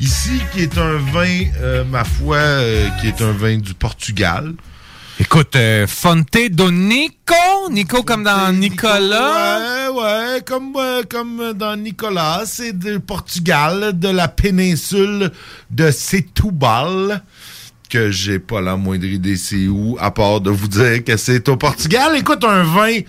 ici, qui est un vin, ma foi, qui est un vin du Portugal. Écoute, euh, Fonte do Nico, Nico comme dans Nicolas. Ouais, ouais, comme, euh, comme dans Nicolas, c'est du Portugal, de la péninsule de Setúbal, que j'ai pas la moindre idée c'est où, à part de vous dire que c'est au Portugal. Écoute, un vin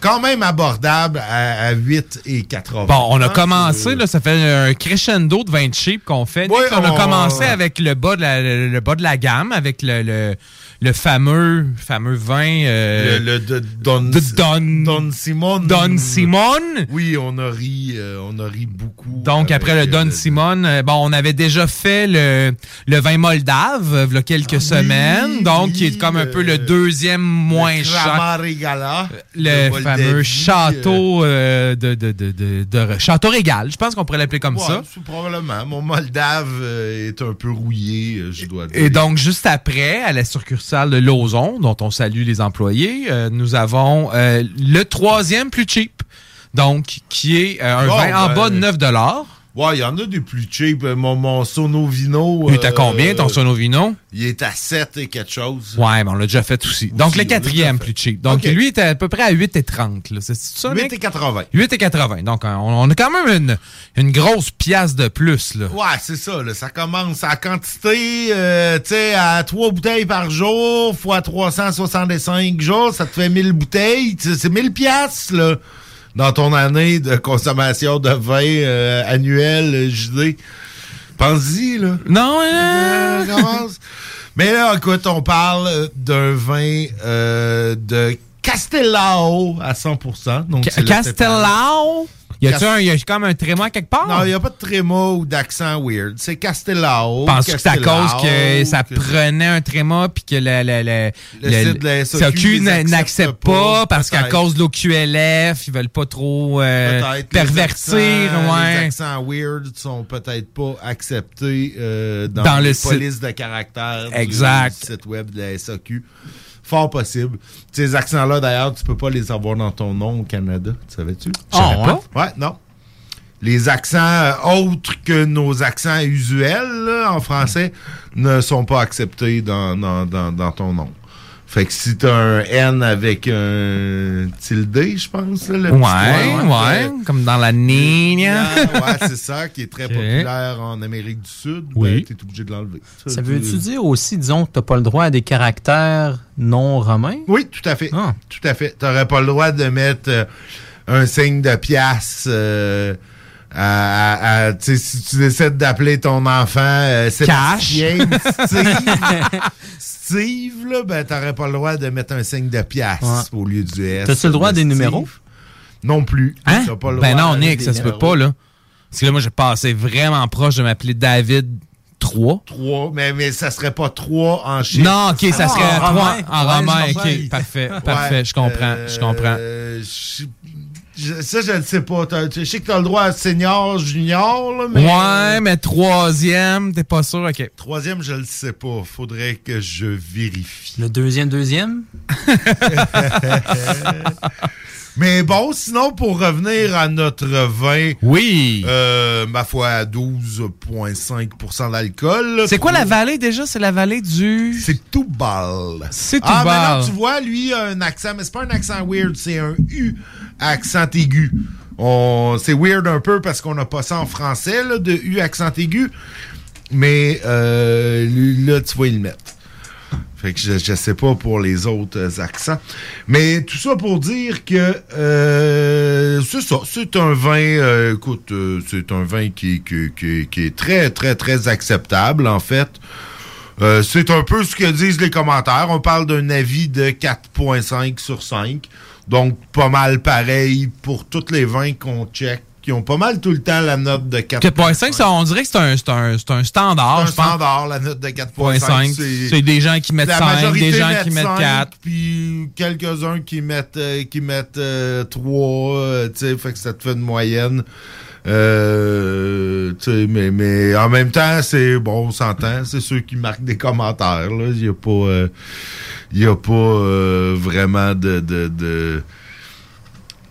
quand même abordable à, à 8 et 80. Bon, on a commencé, là, ça fait un crescendo de 20 cheap qu'on fait. Ouais, on a commencé avec le bas de la, le, le bas de la gamme, avec le, le, le fameux, fameux vin. euh, Le, le de Don, de Don, Don Simon. Don Simon. Oui, on a ri, euh, on a ri beaucoup. Donc, après le Don euh, Simon, euh, bon, on avait déjà fait le, le vin moldave, euh, il y a quelques semaines. Donc, qui est comme un peu le deuxième moins cher. Kramarigala. Le fameux château euh, de, de, de, de, de- Château Régal, je pense qu'on pourrait l'appeler comme Ouais, ça. probablement. Mon Moldave euh, est un peu rouillé, euh, je dois dire. Et donc, juste après, à la succursale de Lauson, dont on salue les employés, euh, nous avons euh, le troisième plus cheap. Donc, qui est euh, un Bon, vin en ben, bas de 9 Ouais, il y en a des plus cheap. Euh, Mon, mon Sono Vino. Il est à euh, combien, ton Sono Vino? Il est à 7 et quelque chose. Ouais, mais on l'a déjà fait aussi. Donc, le quatrième plus cheap. Donc, lui est à peu près à 8,30. là. C'est ça, 8 Nick? et 80. 8,80. Donc, on, on a quand même une, une grosse pièce de plus. Là. Ouais, c'est ça. Là. Ça commence à quantité, euh, tu sais, à 3 bouteilles par jour, fois 365 jours, ça te fait 1000 bouteilles. Tu sais, C'est 1000 piastres, là, dans ton année de consommation de vin euh, annuel, euh, JD. Pense-y, là. Non, euh, commence. Mais là, écoute, on parle euh, d'un vin euh, de Castellao à 100%. Donc Ca- Castellao? Y a-tu Cas- un, y a même un tréma quelque part? Non, il n'y a pas de tréma ou d'accent weird. C'est Castellao. Penses-tu que c'est à cause que ça que- prenait un tréma puis que le, le, le, Le site de la SAQ n'accepte pas, pas, parce qu'à cause de l'OQLF, ils veulent pas trop euh, pervertir. les accents, ouais. Les accents weird sont peut-être pas acceptés euh, dans, Dans les le site. polices de caractère Exact. du site web de la SAQ. Fort possible. Ces accents-là, d'ailleurs, tu peux pas les avoir dans ton nom au Canada. Tu savais-tu? Ah, ouais? Ouais, non. Les accents euh, autres que nos accents usuels là, en français ne sont pas acceptés dans, dans, dans, dans ton nom. Fait que si t'as un N avec un tilde, je pense, là, le petit Ouais, point, ouais, comme dans la Nina. ouais, c'est ça, qui est très populaire en Amérique du Sud. Oui. Ben, t'es obligé de l'enlever. Ça veut-tu dire aussi, disons, que tu n'as pas le droit à des caractères non romains? Oui, tout à fait. Ah. Tout à fait. T'aurais pas le droit de mettre euh, un signe de pièce. euh, à, si tu décides d'appeler ton enfant euh, Sébastien, Steve, Là, ben, t'aurais pas le droit de mettre un signe de pièce Ouais. au lieu du S. T'as-tu le droit des numéros? Non plus. Hein? T'as pas le Ben droit non, Nick, ça se peut pas, là. Parce que là, moi, j'ai passé vraiment proche de m'appeler David 3. 3, mais, mais ça serait pas 3 en chiffres. Non, ok, ça serait Ah, en 3 romain. en romain. Ok, parfait, parfait, je comprends, je comprends. Euh, je- je- ça, je ne sais pas. Je sais que tu as le droit à senior, junior, là, mais. Ouais, mais troisième, t'es pas sûr, ok. Troisième, je le sais pas. Faudrait que je vérifie. Le deuxième, deuxième? Mais bon, sinon, pour revenir à notre vin. Oui. Euh, ma foi, à 12,5% d'alcool. C'est quoi la vallée déjà? C'est la vallée du. C'est Toubal. C'est Ah, Toubal. maintenant, tu vois, lui, a un accent, mais c'est pas un accent weird, c'est un U accent aigu. On- C'est weird un peu parce qu'on n'a pas ça en français, là, de U accent aigu. Mais euh, là, tu vois, ils le mettent. Fait que je, je sais pas pour les autres accents. Mais tout ça pour dire que euh, c'est ça. C'est un vin, euh, écoute, euh, c'est un vin qui, qui, est très, très, très acceptable, en fait. C'est un peu ce que disent les commentaires. On parle d'un avis de 4.5 sur 5. Donc, pas mal pareil pour tous les vins qu'on check, qui ont pas mal tout le temps la note de 4.5. 4.5, ça, on dirait que c'est un, standard. C'est un standard, la note de 4.5. 4.5. C'est des gens qui mettent la 5, majorité des gens qui mettent 5, 4. Puis quelques-uns qui mettent, euh, qui mettent euh, 3, euh, tu sais, fait que ça te fait une moyenne. Euh, tu sais, mais, mais en même temps, c'est bon, on s'entend, c'est ceux qui marquent des commentaires. Il n'y a pas, euh, il y a pas euh, vraiment de, de, de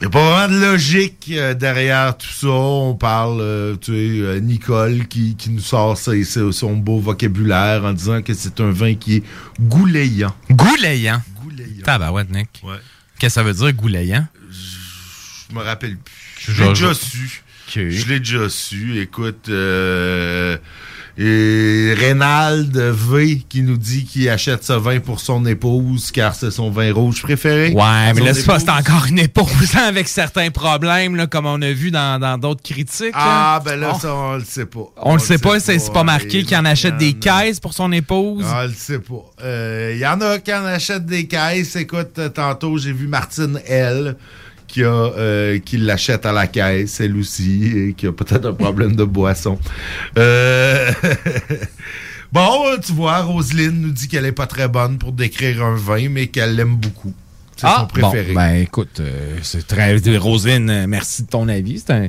il n'y a pas vraiment de logique euh, derrière tout ça. On parle, euh, tu sais, euh, Nicole qui, qui nous sort ses- ses- son beau vocabulaire en disant que c'est un vin qui est goulayant. Goulayant. Tabarouette, Nick. Ouais. Qu'est-ce que ça veut dire, goulayant? Je me rappelle plus. Je- l'ai déjà su. Je l'ai déjà su. Écoute, euh, et Reynald V qui nous dit qu'il achète ce vin pour son épouse car c'est son vin rouge préféré. Ouais, mais là, c'est pas, encore une épouse hein, avec certains problèmes, là, comme on a vu dans d'autres critiques. Ah, là. ben là, Oh. ça, on le sait pas. On le sait pas, c'est c'est pas marqué qu'il en achète des caisses pour son épouse. Ah, je sais pas. Il y en a qui en achètent des caisses. Écoute, euh, tantôt, j'ai vu Martine L. Qui, a, euh, qui l'achète à la caisse, elle aussi, et qui a peut-être un problème de boisson. Euh, bon, tu vois, Roselyne nous dit qu'elle est pas très bonne pour décrire un vin, mais qu'elle l'aime beaucoup. C'est son préféré. Ah, Bon, ben écoute, euh, c'est très. Roselyne, merci de ton avis. C'est un-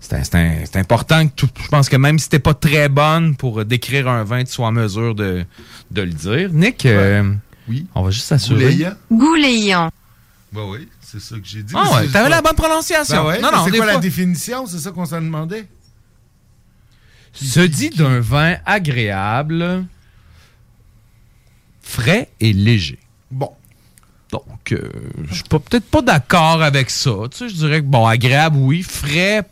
c'est un- c'est un- c'est important que tu- je pense que même si t'es pas très bonne pour décrire un vin, tu sois en mesure de, de le dire. Nick, euh, oui. on va juste s'assurer. Goulayant? Goulayant. Ben oui, c'est ça que j'ai dit. Ah ouais, t'avais la bonne prononciation. Ben ouais, Non, non, c'est quoi la définition? C'est ça qu'on s'en demandait? Se dit d'un vin agréable, frais et léger. Bon. Donc, euh, je suis pas- peut-être pas d'accord avec ça. Tu sais, je dirais que, bon, agréable, oui. Frais,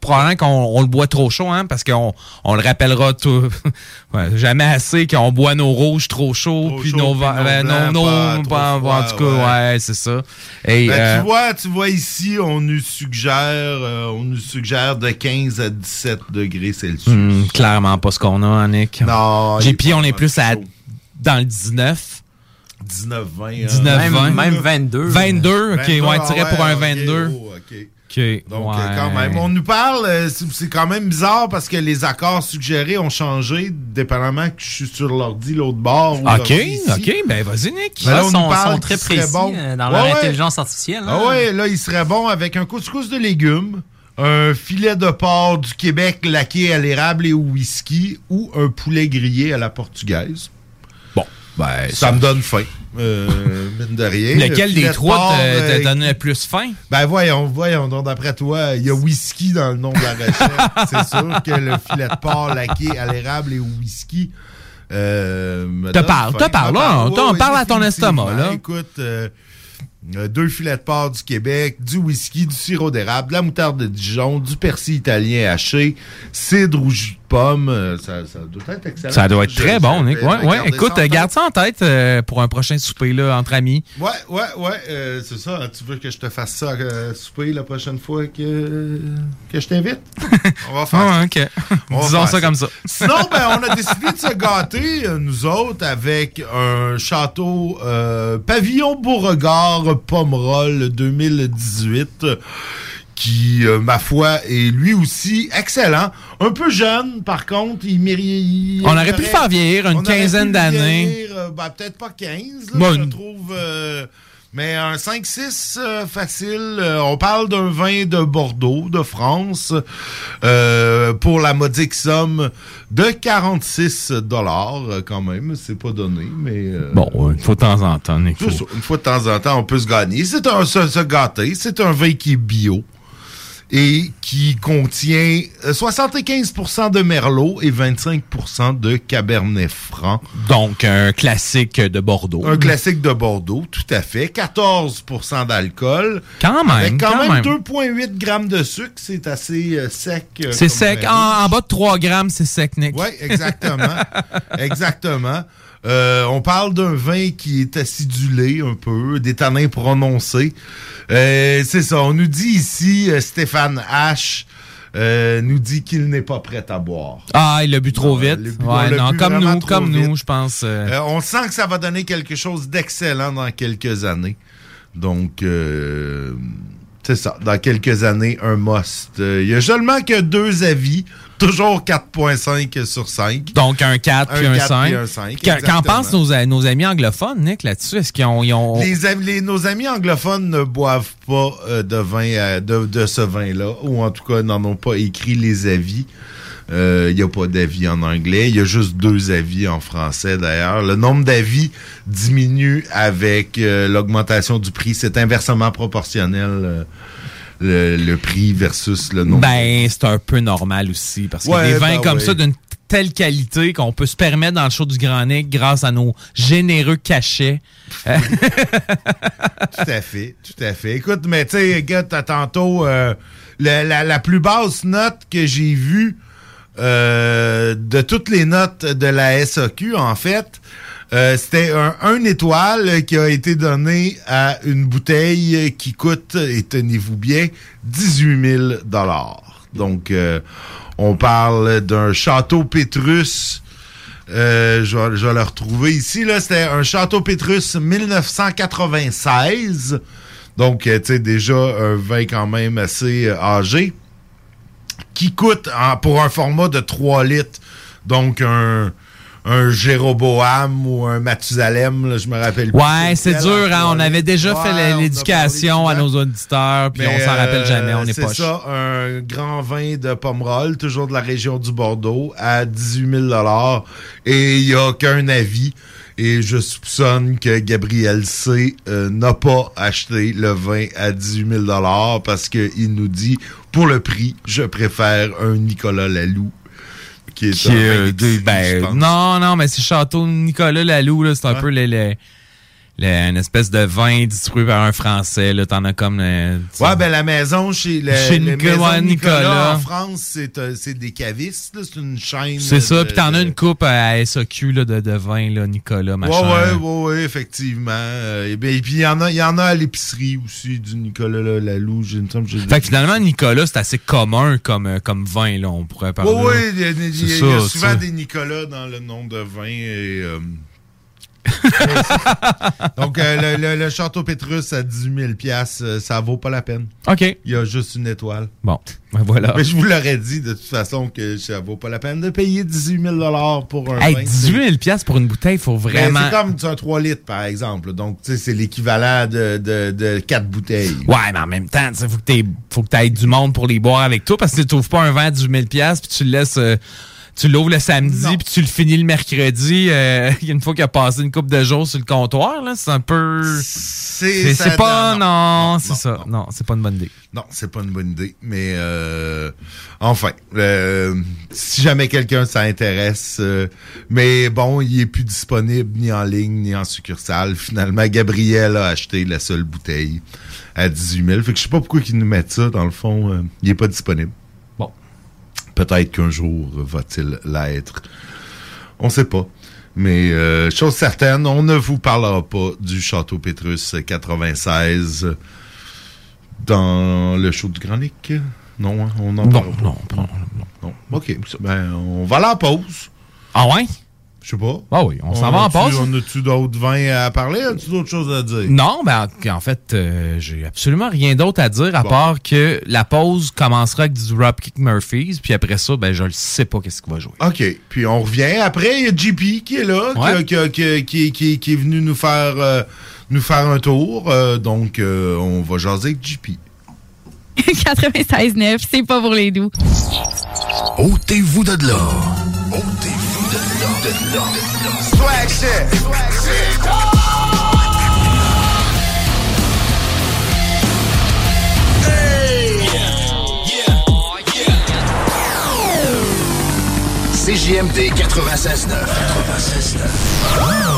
probablement qu'on on le boit trop chaud, hein, parce qu'on on le rappellera tout, ouais, jamais assez qu'on boit nos rouges trop chauds, puis chaud, nos, puis ben, blancs nos- pas trop pas- en froids, tout cas, ouais, c'est ça. Et, Ben, euh, tu vois, tu vois ici, on nous suggère, euh, on nous suggère de 15 à 17 degrés Celsius. hmm, clairement pas ce qu'on a, hein, Nick. Non, JP, pas on est plus à, dans le 19. 19, 20. 19, hein. 20. même 22. 22, ok, 22, ouais, ah tiré pour ouais, un ok, 22. oh, Donc, ouais. euh, quand même, on nous parle, euh, c'est quand même bizarre parce que les accords suggérés ont changé, dépendamment que je suis sur l'ordi l'autre bord. ou Ok, ok, ben vas-y, Nick. Ben là, Ils on sont, nous parle sont très précis bon. euh, dans leur ouais. intelligence artificielle. hein. Ah ouais, là, il serait bon avec un couscous de légumes, un filet de porc du Québec laqué à l'érable et au whisky ou un poulet grillé à la portugaise. Ben, ça, me donne faim. Euh, mine de rien. Lequel Le des trois euh, te donne le plus faim? Ben voyons, voyons. Donc d'après toi, il y a whisky dans le nom de la recette. C'est sûr que le filet de porc laqué à l'érable et au whisky. Euh, Te parle, te parle, là, on- Oui, on oui, parle à ton estomac, là. Écoute, euh, deux filets de porc du Québec, du whisky, du sirop d'érable, de la moutarde de Dijon, du persil italien haché, cidre ou jus de pomme. euh, Ça, ça doit être excellent. Ça doit être très je bon, Nick. Ouais, ouais. Écoute, ça garde ça en tête euh, pour un prochain souper là, entre amis. Ouais, ouais, ouais, euh, c'est ça. Tu veux que je te fasse ça euh, souper la prochaine fois que, que je t'invite? On va faire Ah, ça. ok. On Disons faire ça comme ça. Sinon, ben, on a décidé de se gâter, nous autres, avec un château Pavillon Beauregard Pomerol 2018 euh, qui, euh, ma foi, est lui aussi excellent. Un peu jeune, par contre. Il mérite. On aurait pu le faire vieillir une quinzaine d'années. euh, ben, peut-être pas 15, là, Bon, je trouve. euh, Mais un 5-6 euh, facile. On parle d'un vin de Bordeaux, de France, pour la modique somme de 46 dollars quand même. C'est pas donné, mais... Bon, une fois de temps en temps, ça. Une fois de temps en temps, on peut se gagner. C'est un se gâter. C'est un vin qui est bio et qui contient euh, 75% de Merlot et 25% de Cabernet Franc. Donc, un classique de Bordeaux. Un classique de Bordeaux, tout à fait. 14% d'alcool. Quand même, Avec quand, quand même, même. 2,8 grammes de sucre. C'est assez euh, sec. euh, C'est sec. En, en bas de 3 grammes, c'est sec, Nick. Oui, exactement. exactement. Euh, on parle d'un vin qui est acidulé un peu, des tanins prononcés. Euh, c'est ça. On nous dit ici, euh, Stéphane H. euh, nous dit qu'il n'est pas prêt à boire. Ah, il l'a bu trop vite. bu- Ouais, non, bu comme nous, trop comme vite. nous, je pense. on sent que ça va donner quelque chose d'excellent dans quelques années. Donc, c'est ça. Dans quelques années, un must. Il y a seulement que deux avis. Toujours 4.5 sur 5. Donc, un 4 puis un 4 5. puis un 5, Qu'en- pensent nos, amis anglophones, Nick, là-dessus? Est-ce qu'ils ont. ils ont- Les, nos amis anglophones ne boivent pas euh, de vin euh, de, de ce vin-là, ou en tout cas n'en ont pas écrit les avis. Il n'y a pas d'avis en anglais. Il y a juste deux avis en français d'ailleurs. Le nombre d'avis diminue avec euh, l'augmentation du prix. C'est inversement proportionnel. euh, le, le prix versus le nombre. Ben, c'est un peu normal aussi. Parce que Ouais, des vins ben comme ouais. ça, d'une telle qualité qu'on peut se permettre dans le show du Grand Nick grâce à nos généreux cachets. Tout à fait, tout à fait. Écoute, mais tu sais, gars, t'as tantôt euh, la, la- la plus basse note que j'ai vue euh, de toutes les notes de la SAQ, en fait, euh, c'était un, un étoile qui a été donné à une bouteille qui coûte, et tenez-vous bien, 18 000 Donc, euh, on parle d'un château Pétrus. Euh, je, vais, le retrouver ici. C'était un château Pétrus 1996. Donc, tu sais, déjà un vin quand même assez âgé. Qui coûte pour un format de 3 litres. Donc, un, un Jéroboam ou un Mathusalem, là, je me rappelle plus. ouais, c'est dur, hein. On avait déjà Ouais, fait l'éducation à nos auditeurs, puis on s'en rappelle jamais, on est c'est pas ça, un grand vin de Pomerol, toujours de la région du Bordeaux, à 18 000 Et il n'y a qu'un avis. Et je soupçonne que Gabriel C. euh, n'a pas acheté le vin à 18 000 parce qu'il nous dit, pour le prix, je préfère un Nicolas Laloux. Qui est Qui un est, vin euh, ben, non, non, mais c'est Château Nicolas Laloux, là, c'est un Ouais. peu le, le- le- une espèce de vin distribué par un Français, là. T'en as comme. euh, Ouais, ben la maison chez, le, Chez le Nicolas- maison Nicolas, Nicolas. en France, c'est euh, c'est des cavistes, là, c'est une chaîne. C'est ça, puis t'en as une coupe à SAQ là, de, de vin, là, Nicolas, machin. Ouais, ouais, ouais, ouais, effectivement. Euh, et ben, et puis il y en a, y en a à l'épicerie aussi du Nicolas là, Lalou. J'ai une j'ai Fait que finalement, Nicolas, c'est assez commun comme, comme vin, là, on pourrait parler. Ouais, ouais, il y a, y y souvent des Nicolas dans le nom de vin et. Donc, euh, le, le- le Château Pétrus à 18 000 piastres,, euh, ça vaut pas la peine. OK. Il y a juste une étoile. Bon, ben voilà. Mais je vous l'aurais dit de toute façon que ça vaut pas la peine de payer 18 000 pour un Hey, vin. 18 000 piastres pour une bouteille, faut vraiment. c'est comme un 3 litres, par exemple. Donc, tu sais, c'est l'équivalent de, de, de 4 bouteilles. Ouais, mais en même temps, il faut que tu aies du monde pour les boire avec toi parce que tu trouves pas un vin à 18 000 piastres, puis tu le laisses. euh, tu l'ouvres le samedi, puis tu le finis le mercredi, euh, une fois qu'il a passé une coupe de jours sur le comptoir, là, c'est un peu... C'est pas... non, Non, non, c'est ça. Non, c'est pas une bonne idée. Non, c'est pas une bonne idée. Mais euh, enfin, euh, si jamais quelqu'un s'intéresse, euh, mais bon, il est plus disponible ni en ligne ni en succursale. Finalement, Gabriel a acheté la seule bouteille à 18 000. Fait que je sais pas pourquoi ils nous mettent ça. Dans le fond, euh, il est pas disponible. Peut-être qu'un jour va-t-il l'être. On sait pas. Mais euh, chose certaine, on ne vous parlera pas du Château Pétrus 96 dans le show du Grand. Non, hein, on en Non, pas. non, non, non. OK. Ben, on va aller en pause. Ah ouais? Je sais pas. Ah oui, on s'en va en pause. On a-tu d'autres vins à parler? As-tu d'autres choses à dire? Non, ben en, fait, euh, j'ai absolument rien d'autre à dire à Bon. part que la pause commencera avec du Dropkick Murphys, puis après ça, ben je le sais pas qu'est-ce qu'il va jouer. OK. Puis on revient. Après, il y a JP qui est là, qui- Ouais. qui, qui- qui- qui- qui est venu nous faire euh, nous faire un tour. Euh, donc, euh, on va jaser avec JP. 96.9, c'est pas pour les doux. Ôtez-vous de là. Swag shit. CJMD 96.9.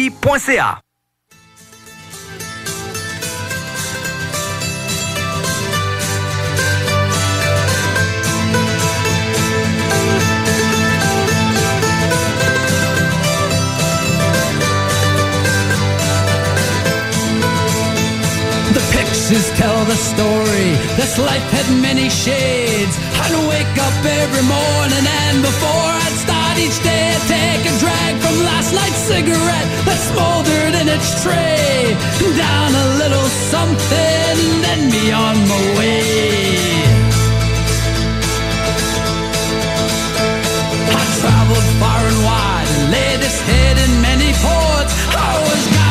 The pictures tell the story. This life had many shades. I'd wake up every morning and before I'd start each day, I'd take a drag from last night's cigarette that smoldered in its tray. Down a little something, then be on my way. I traveled far and wide and laid this head in many ports. I was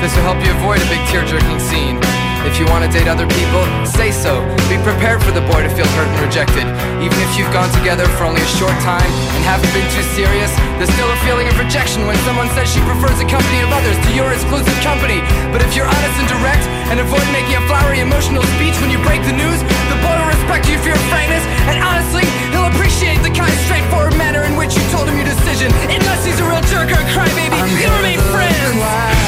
This will help you avoid a big tear-jerking scene. If you want to date other people, say so. Be prepared for the boy to feel hurt and rejected. Even if you've gone together for only a short time and haven't been too serious, there's still a feeling of rejection when someone says she prefers the company of others to your exclusive company. But if you're honest and direct and avoid making a flowery emotional speech when you break the news, the boy will respect you for your frankness and honestly, he'll appreciate the kind, straightforward manner in which you told him your decision. Unless he's a real jerk or a crybaby, you'll remain friends.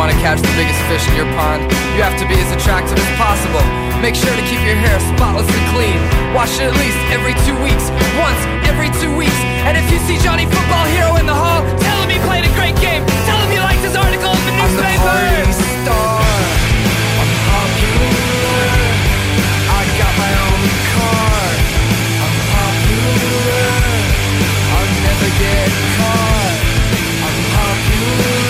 Want to catch the biggest fish in your pond, you have to be as attractive as possible. Make sure to keep your hair spotlessly clean. Wash it at least every two weeks. Once every two weeks. And if you see Johnny Football Hero in the hall, tell him he played a great game. Tell him you liked his article in the newspaper. I'm popular. I got my own car. I'm popular. I'll never get caught. I'm popular.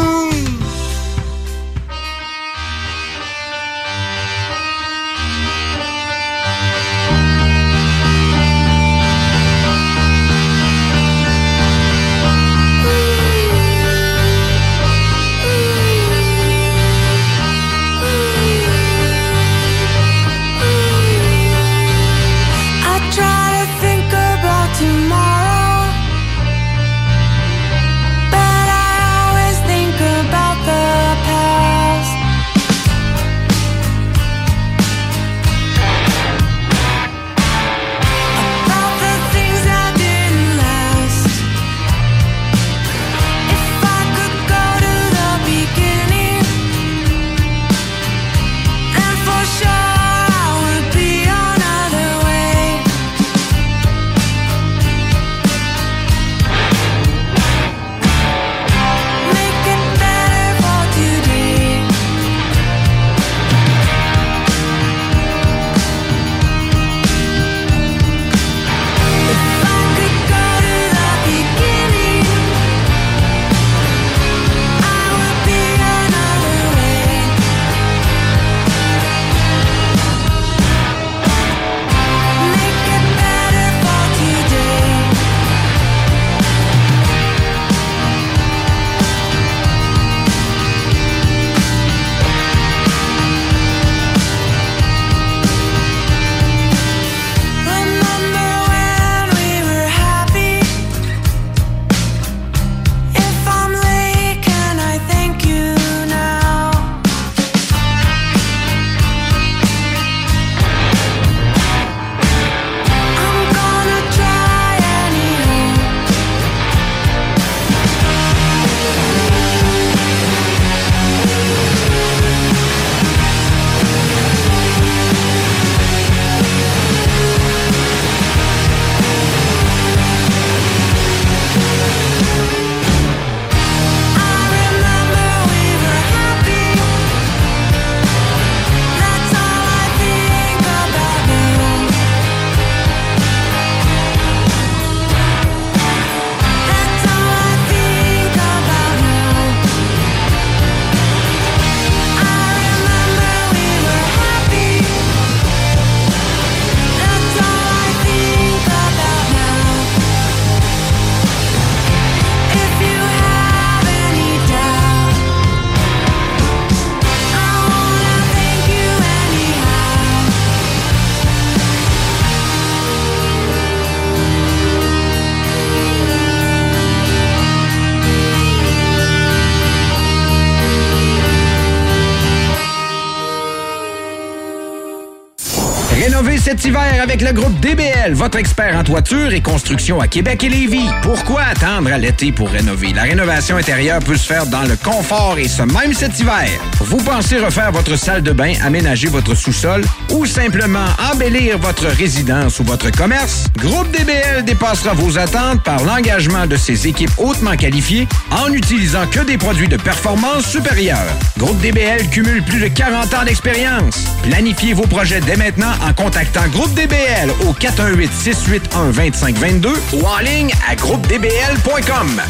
Cet hiver avec le groupe DBL, votre expert en toiture et construction à Québec et Lévis. Pourquoi attendre à l'été pour rénover? La rénovation intérieure peut se faire dans le confort et ce même cet hiver. Vous pensez refaire votre salle de bain, aménager votre sous-sol ou simplement embellir votre résidence ou votre commerce? Groupe DBL dépassera vos attentes par l'engagement de ses équipes hautement qualifiées en n'utilisant que des produits de performance supérieure. Groupe DBL cumule plus de 40 ans d'expérience. Planifiez vos projets dès maintenant en contactant Groupe DBL au 418-681-2522 ou en ligne à groupedbl.com.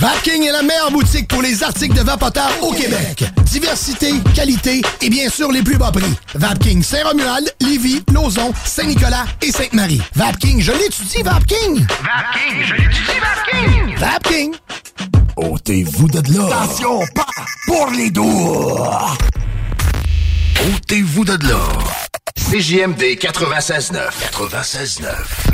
Vapking est la meilleure boutique pour les articles de vapoteurs au Québec. Diversité, qualité et bien sûr les plus bas prix. Vapking Saint-Romuald, Lévis, Lauson, Saint-Nicolas et Sainte-Marie. Vapking, je l'étudie, Vapking! Vapking, je l'étudie, Vapking! Vapking! Ôtez-vous de là. Attention, pas pour les doux! Ôtez-vous de là. CJMD 96.9. 96.9.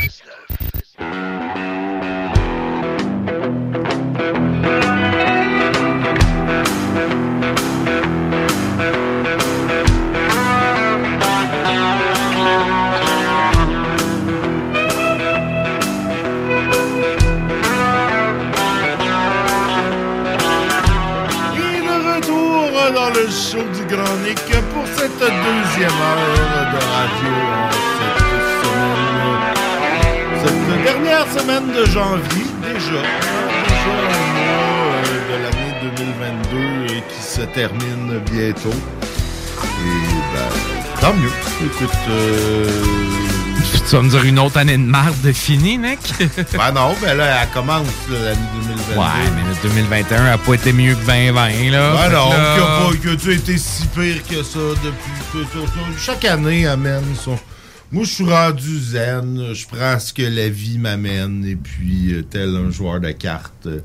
Semaine de janvier, déjà. Déjà un mois de l'année 2022 et qui se termine bientôt. Et ben, tant mieux. Écoute, euh, Tu vas me dire une autre année de marde de fini, mec? ben non, ben là, elle commence l'année 2022. Ouais, mais le 2021 a pas été mieux que 2020, là. Ben non, là- a pas- que tu as été si pire que ça depuis. Chaque année amène son. Moi, je suis rendu zen. Je prends ce que la vie m'amène. Et puis, euh, tel un joueur de cartes euh,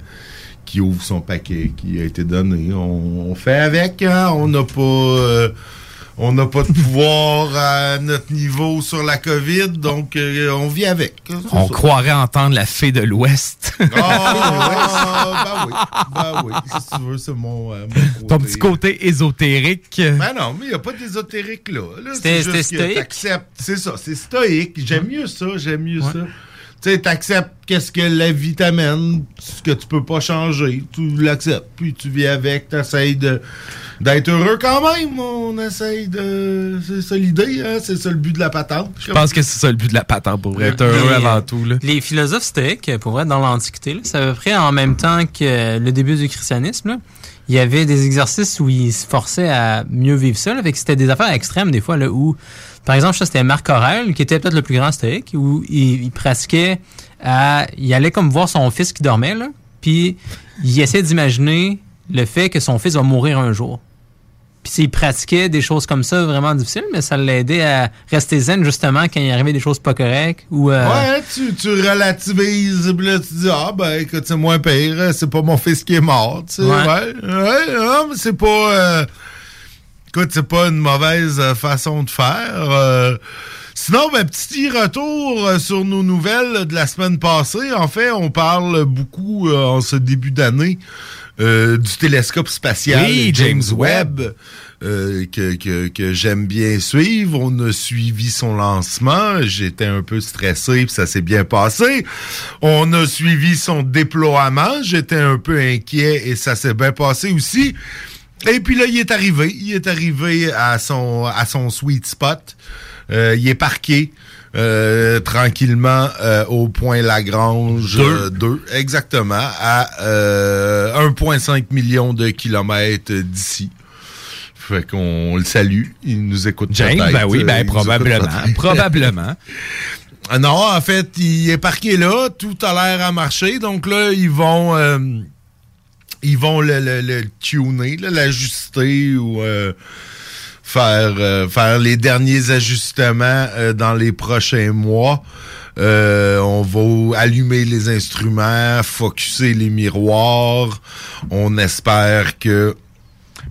qui ouvre son paquet qui a été donné, on, on fait avec. hein. On n'a pas. On n'a pas de pouvoir à notre niveau sur la COVID, donc euh, on vit avec. hein, On ça. croirait entendre la fée de l'Ouest. Ah, ben oui, ben oui. Si tu veux, c'est mon, euh, mon Ton côté. petit côté ésotérique. Ben non, mais il n'y a pas d'ésotérique là. là c'est juste c'était que stoïque? t'acceptes- C'est ça, c'est stoïque. J'aime mieux ça, j'aime mieux ça. Tu sais, t'acceptes qu'est-ce que la vie t'amène, ce que tu peux pas changer. Tu l'acceptes, puis tu vis avec, t'essayes de d'être heureux quand même. On essaye de... C'est ça l'idée, hein? C'est ça le but de la patente. Je pense que c'est ça le but de la patente, pour vrai. Être heureux Les, avant tout, là. Les philosophes stoïques, pour vrai, dans l'Antiquité, là, c'est à peu près en même temps que le début du christianisme. là. Il y avait des exercices où ils se forçaient à mieux vivre ça. Là, fait que c'était des affaires extrêmes, des fois, là, où, par exemple, ça, c'était Marc Aurèle, qui était peut-être le plus grand stoïque, où il, il pratiquait à... Il allait comme voir son fils qui dormait, là, puis il essayait d'imaginer le fait que son fils va mourir un jour. Puis il pratiquait des choses comme ça vraiment difficiles, mais ça l'aidait à rester zen justement quand il arrivait des choses pas correctes ou euh, Ouais, tu, tu relativises, puis là, tu dis, ah, ben, écoute, c'est moins pire, c'est pas mon fils qui est mort, tu sais, ouais. Ouais. Ouais, mais c'est pas, euh, écoute, c'est pas une mauvaise euh, façon de faire. euh. sinon, ben, petit retour sur nos nouvelles de la semaine passée. En fait, on parle beaucoup euh, en ce début d'année euh, du télescope spatial Oui, James James Webb. euh, que, que, que j'aime bien suivre. On a suivi son lancement. J'étais un peu stressé, puis ça s'est bien passé. On a suivi son déploiement. J'étais un peu inquiet et ça s'est bien passé aussi. Et puis là, il est arrivé. Il est arrivé à son, à son sweet spot. Euh, il est parqué. Euh, tranquillement euh, au point Lagrange Deux. 2, exactement, à euh, 1,5 million de kilomètres d'ici. Fait qu'on le salue. Il nous écoute James, ben oui, ben Euh, nous probablement, probablement. Non, en fait, il est parqué là, tout a l'air à marcher. Donc là, ils vont euh, ils vont le, le- le tuner, l'ajuster ou euh, faire euh, faire les derniers ajustements euh, dans les prochains mois. Euh, on va allumer les instruments, focuser les miroirs. On espère que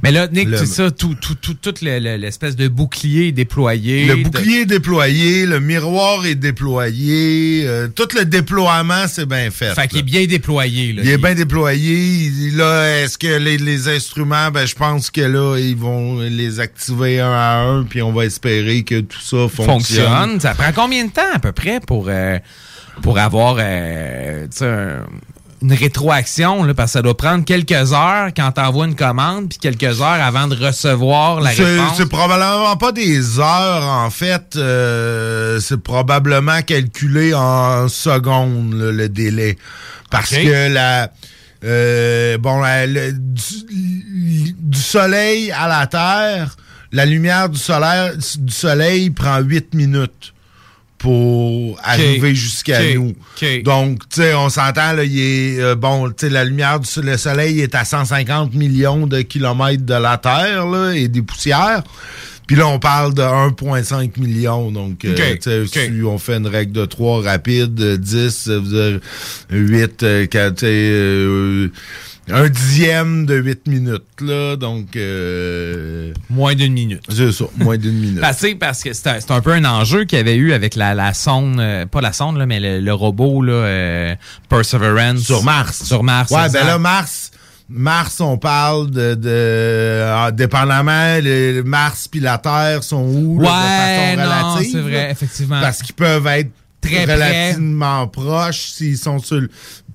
Mais là, Nick, c'est ça, tout, tout, tout, tout le- le- l'espèce de bouclier déployé. Le de- bouclier est déployé, le miroir est déployé, euh, tout le déploiement, c'est bien fait. Fait qu'il est bien déployé. Là. Il est bien déployé. Là, est-ce que les, les instruments, ben, je pense que là, ils vont les activer un à un, puis on va espérer que tout ça fonctionne. fonctionne. Ça prend combien de temps à peu près pour, euh, pour avoir euh, tu sais, un- une rétroaction? Là, parce que ça doit prendre quelques heures quand t'envoies une commande, puis quelques heures avant de recevoir la C'est réponse. c'est probablement pas des heures, en fait. euh, c'est probablement calculé en secondes, là, le délai. Parce que la... euh, bon, la- le- du, du soleil à la Terre, la lumière du soleil, du soleil prend 8 minutes pour arriver jusqu'à nous. Okay. Donc, tu sais, on s'entend, là, il est, euh, bon, tu sais, la lumière du soleil est à 150 millions de kilomètres de la Terre, là, et des poussières. Puis là, on parle de 1,5 million. Donc, euh, si on fait une règle de 3 rapide, 10, 8, 4, un dixième de 8 minutes, là. Donc, euh, Moins d'une minute. C'est ça, moins d'une minute. Parce, parce que c'est un, peu un enjeu qu'il y avait eu avec la, la sonde, euh, pas la sonde, là, mais le, le robot là, euh, Perseverance. Sur Mars. Sur Mars. Ouais, ben là, Mars, Mars, on parle de, de ah, dépendamment, le Mars puis la Terre sont où, là, Ouais, de façon non, relative. c'est vrai, effectivement. Parce qu'ils peuvent être Très relativement proches s'ils sont sur le-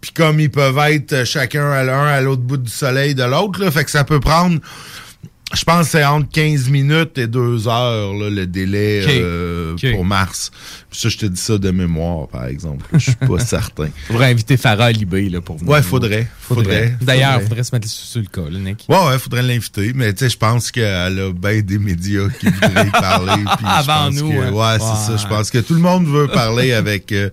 Puis comme ils peuvent être euh, chacun à l'un à l'autre bout du soleil de l'autre, fait que ça peut prendre... Je pense que c'est entre 15 minutes et 2 heures, là, le délai euh, pour Mars. Ça, je te dis ça de mémoire, par exemple. Je suis pas certain. Faudrait inviter Farah Libé là, pour venir. Ouais, faudrait. Faudrait. D'ailleurs, Faudrait. faudrait se mettre sur, le cas, là, Nick. Ouais, ouais, faudrait l'inviter. Mais tu sais, je pense qu'elle a bien des médias qui voudraient parler. puis Avant nous, que- hein. Ouais, c'est ça. Je pense que tout le monde veut parler avec euh,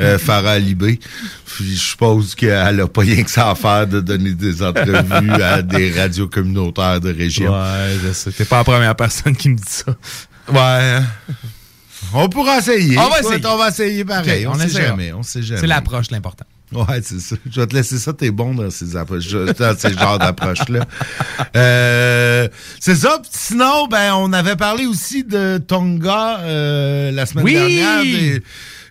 euh, Farah Libé. Puis je suppose qu'elle a pas rien que ça à faire de donner des entrevues à des radios communautaires de région. Ouais, je sais. T'es pas la première personne qui me dit ça. Ouais. On pourra essayer. On va Écoute, essayer. On va essayer pareil. On, on sait jamais. On sait jamais. C'est l'approche l'important. Ouais, c'est ça. Je vais te laisser ça, t'es bon dans ces approches, dans ces genres d'approches-là. Euh, c'est ça. Sinon, ben, on avait parlé aussi de Tonga euh, la semaine Oui! dernière. Des,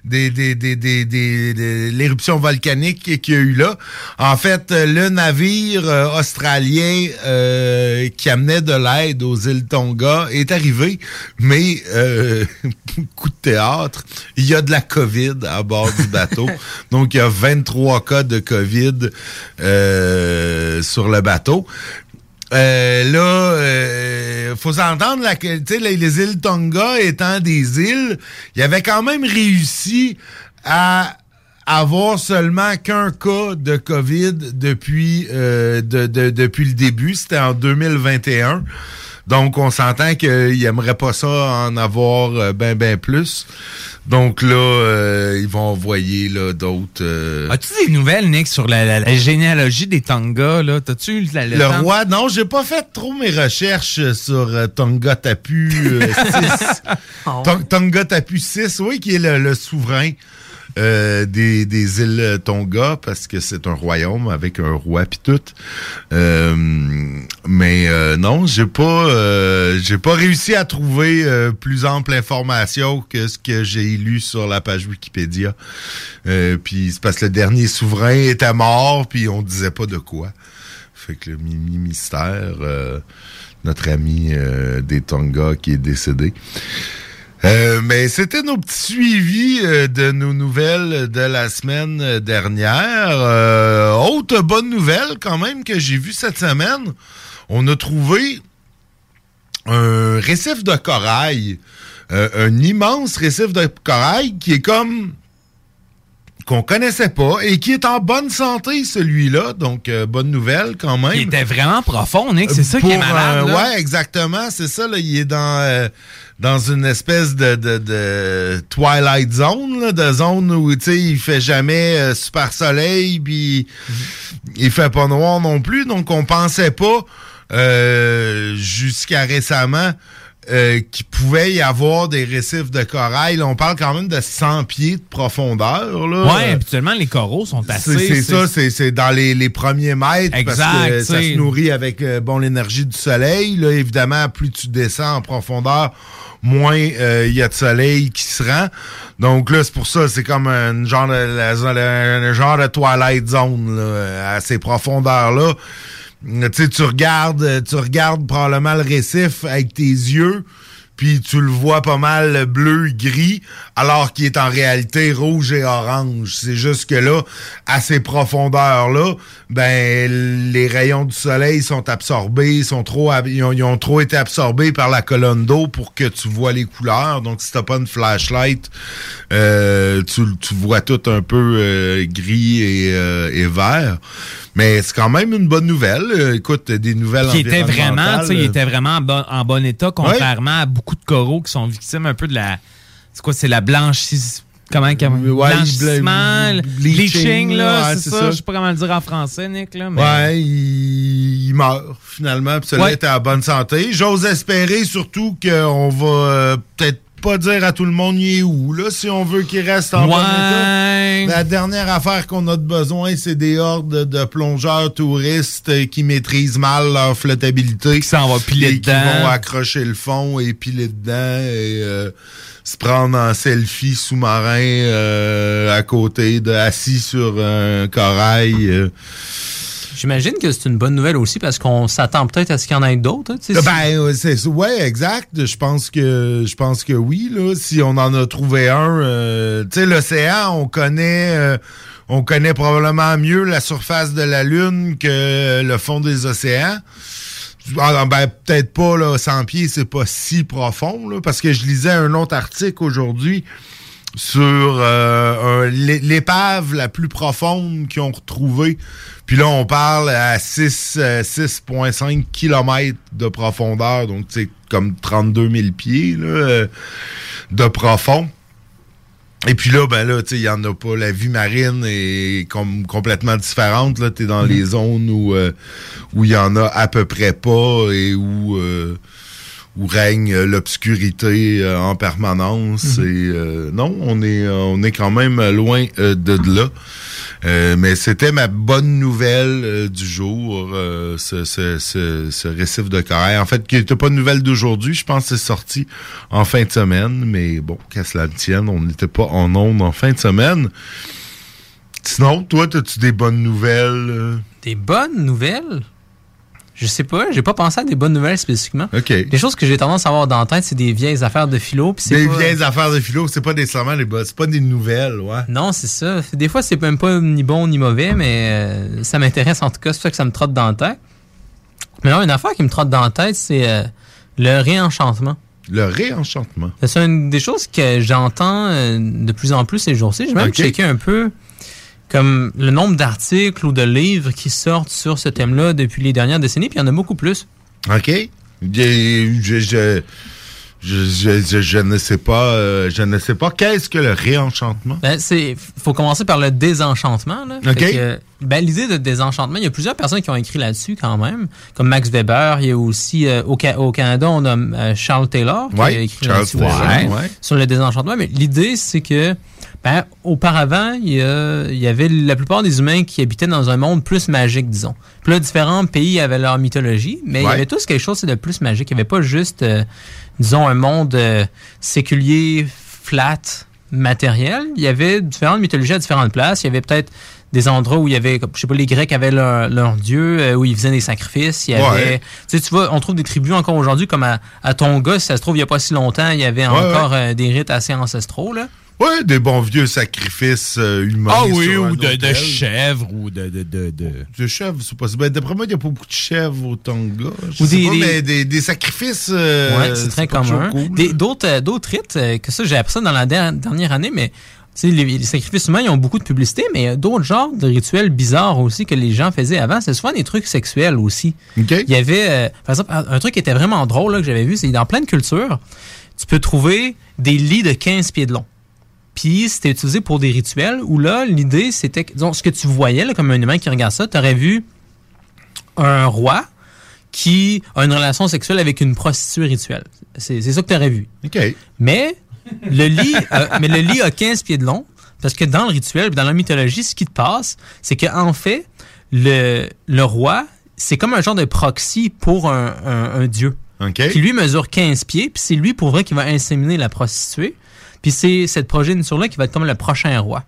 des, des, des, des, des- l'éruption volcanique qu'il y a eu là. En fait, le navire euh, australien euh, qui amenait de l'aide aux îles Tonga est arrivé, mais euh, coup de théâtre, il y a de la COVID à bord du bateau. Donc, il y a 23 cas de COVID euh, sur le bateau. Euh, là, euh, faut s'entendre, les, les îles Tonga étant des îles, il avait quand même réussi à avoir seulement qu'un cas de COVID depuis, euh, de, de- depuis le début. C'était en 2021. Donc, on s'entend qu'il aimerait pas ça en avoir euh, ben, ben plus. Donc là, euh, ils vont envoyer là, d'autres... euh, As-tu des nouvelles, Nick, sur la, la- la généalogie des Tonga, là? T'as-tu Le temps? roi, non, j'ai pas fait trop mes recherches sur euh, Tonga Tapu 6. Tonga Tapu 6, oui, qui est le, le souverain euh, des, des îles Tonga, parce que c'est un royaume avec un roi pis tout. Euh, mais euh, non, j'ai pas euh, j'ai pas réussi à trouver euh, plus ample information que ce que j'ai lu sur la page Wikipédia. Euh, puis c'est parce que le dernier souverain était mort, puis on disait pas de quoi. Fait que le mimi mystère, euh, notre ami euh, des Tonga qui est décédé. Euh, mais c'était nos petits suivis euh, de nos nouvelles de la semaine dernière. Euh, autre bonne nouvelle quand même que j'ai vue cette semaine, on a trouvé un récif de corail, euh, un immense récif de corail qui est comme qu'on connaissait pas et qui est en bonne santé celui-là donc euh, bonne nouvelle quand même. Il était vraiment profond, Nick. C'est ça qui est malade. euh, là. ouais, exactement. C'est ça. Là, il est dans euh, dans une espèce de, de, de twilight zone, là, de zone où tu sais il fait jamais euh, super soleil, puis il fait pas noir non plus. Donc on pensait pas euh, jusqu'à récemment euh, qu'il pouvait y avoir des récifs de corail. Là, on parle quand même de 100 pieds de profondeur. Là. Ouais, habituellement, les coraux sont assez. c'est ça, c'est c'est dans les, les premiers mètres parce Exact, que ça se nourrit avec euh, bon l'énergie du soleil. Là, évidemment, plus tu descends en profondeur, moins euh, il y a de soleil qui se rend. Donc là, c'est pour ça, c'est comme un genre de la un genre de twilight zone là, à ces profondeurs-là. Tu tu regardes, tu regardes probablement le récif avec tes yeux, puis tu le vois pas mal bleu, gris, alors qu'il est en réalité rouge et orange. C'est juste que là, à ces profondeurs-là, ben les rayons du soleil sont absorbés, ils, ont, trop été absorbés par la colonne d'eau pour que tu vois les couleurs. Donc, si t'as pas une flashlight, euh, tu, tu vois tout un peu euh, gris euh, et vert. Mais c'est quand même une bonne nouvelle. Euh, écoute, des nouvelles Qui était vraiment, tu sais, il euh, était vraiment en bon, en bon état, contrairement à beaucoup de coraux qui sont victimes un peu de la. C'est quoi, c'est la blanchisse. Comment, comment Ouais, blanchissement, bla- bleaching, bleaching, là, ouais, c'est ça. ça. Je sais pas comment le dire en français, Nick, là. Mais... Ouais, il, il meurt finalement. Puis celui-là était en bonne santé. J'ose espérer surtout qu'on va euh, peut-être pas dire à tout le monde il est où, là, si on veut qu'il reste en bon Ouais. état. La dernière affaire qu'on a de besoin, c'est des hordes de plongeurs touristes euh, qui maîtrisent mal leur flottabilité. Qui s'en vont piler et dedans. Qui vont accrocher le fond et piler dedans et euh, se prendre en selfie sous-marin euh, à côté, de, assis sur un corail. euh. J'imagine que c'est une bonne nouvelle aussi parce qu'on s'attend peut-être à ce qu'il y en ait d'autres. hein, si- Ben, euh, c'est ouais, exact. Je pense que je pense que oui là. Si on en a trouvé un, euh, tu sais, l'océan, on connaît, euh, on connaît probablement mieux la surface de la lune que le fond des océans. Ah, ben, peut-être pas là, 100 pieds, c'est pas si profond là, parce que je lisais un autre article aujourd'hui sur euh, l'épave la plus profonde qu'ils ont retrouvée. Puis là, on parle à 6, euh, 6,5 km de profondeur, donc c'est comme 32 000 pieds là, euh, de profond. Et puis là, ben là, tu sais, il y en a pas. La vie marine est com- complètement différente. Là, t'es dans les zones où euh, où il y en a à peu près pas et où où règne l'obscurité en permanence. Mhm. Et non, on est on est quand même loin de là. Euh, mais c'était ma bonne nouvelle euh, du jour, euh, ce, récif de corail. En fait, qui n'était pas une nouvelle d'aujourd'hui. Je pense que c'est sorti en fin de semaine. Mais bon, qu'à cela ne tienne, on n'était pas en ondes en fin de semaine. Sinon, toi, as-tu des bonnes nouvelles? Des bonnes nouvelles? Je sais pas, j'ai pas pensé à des bonnes nouvelles spécifiquement. OK. Les choses que j'ai tendance à avoir dans la tête, c'est des vieilles affaires de philo. Des pas- vieilles affaires de philo, c'est pas nécessairement des bonnes, c'est pas des nouvelles, ouais. Non, c'est ça. Des fois, c'est même pas ni bon ni mauvais, mais euh, ça m'intéresse en tout cas. C'est ça que ça me trotte dans la tête. Mais là, une affaire qui me trotte dans la tête, c'est euh, le réenchantement. Le réenchantement. C'est une des choses que j'entends euh, de plus en plus ces jours-ci. J'ai même Ok. checké un peu comme le nombre d'articles ou de livres qui sortent sur ce thème-là depuis les dernières décennies, puis il y en a beaucoup plus. OK. Je, je, je, je, ne sais pas, euh, je ne sais pas qu'est-ce que le réenchantement? Ben, c'est faut commencer par le désenchantement. Là. OK. Que, ben, l'idée de désenchantement, il y a plusieurs personnes qui ont écrit là-dessus quand même, comme Max Weber. Il y a aussi euh, au, Ca- au Canada, on a euh, Charles Taylor qui Ouais, a écrit Charles Taylor, ouais. sur le désenchantement. Mais l'idée, c'est que ben, auparavant, il y, a- il y avait la plupart des humains qui habitaient dans un monde plus magique, disons. Puis là, différents pays avaient leur mythologie, mais il y avait tous quelque chose de plus magique. Il n'y avait pas juste, euh, disons, un monde euh, séculier, flat, matériel. Il y avait différentes mythologies à différentes places. Il y avait peut-être des endroits où il y avait, je sais pas, les Grecs avaient leur, leur dieu, euh, où ils faisaient des sacrifices. Il y avait, Ouais. tu sais, tu vois, on trouve des tribus encore aujourd'hui, comme à, à Tonga, si ça se trouve, il n'y a pas si longtemps, il y avait Ouais, encore euh, des rites assez ancestraux, là. Ouais, des bons vieux sacrifices euh, humains. Ah oui, sur un ou de, chèvres, ou de. de, de, de... De chèvres, c'est possible. Ben, D'après moi, il n'y a pas beaucoup de chèvres au Tonga. Je Ou sais des- pas, des- mais des, des sacrifices. euh, ouais, c'est très commun. cool. Des- D'autres euh, d'autres rites, euh, que ça, j'ai appris ça dans la der- dernière année, mais les, les sacrifices humains, ils ont beaucoup de publicité, mais il y a d'autres genres de rituels bizarres aussi que les gens faisaient avant. C'est souvent des trucs sexuels aussi. Il y avait, euh, par exemple, un un truc qui était vraiment drôle là, que j'avais vu, c'est dans plein de cultures, tu peux trouver des lits de 15 pieds de long. Puis c'était utilisé pour des rituels où là, l'idée, c'était que, disons, ce que tu voyais là, comme un humain qui regarde ça, tu aurais vu un roi qui a une relation sexuelle avec une prostituée rituelle. C'est c'est ça que tu aurais vu. OK. Mais le lit, a- mais le lit a 15 pieds de long parce que dans le rituel, dans la mythologie, ce qui te passe, c'est qu'en fait, le, le roi, c'est comme un genre de proxy pour un, un- un dieu. Qui lui mesure 15 pieds, puis c'est lui pour vrai qui va inséminer la prostituée. Puis c'est cette progéniture-là qui va être comme le prochain roi.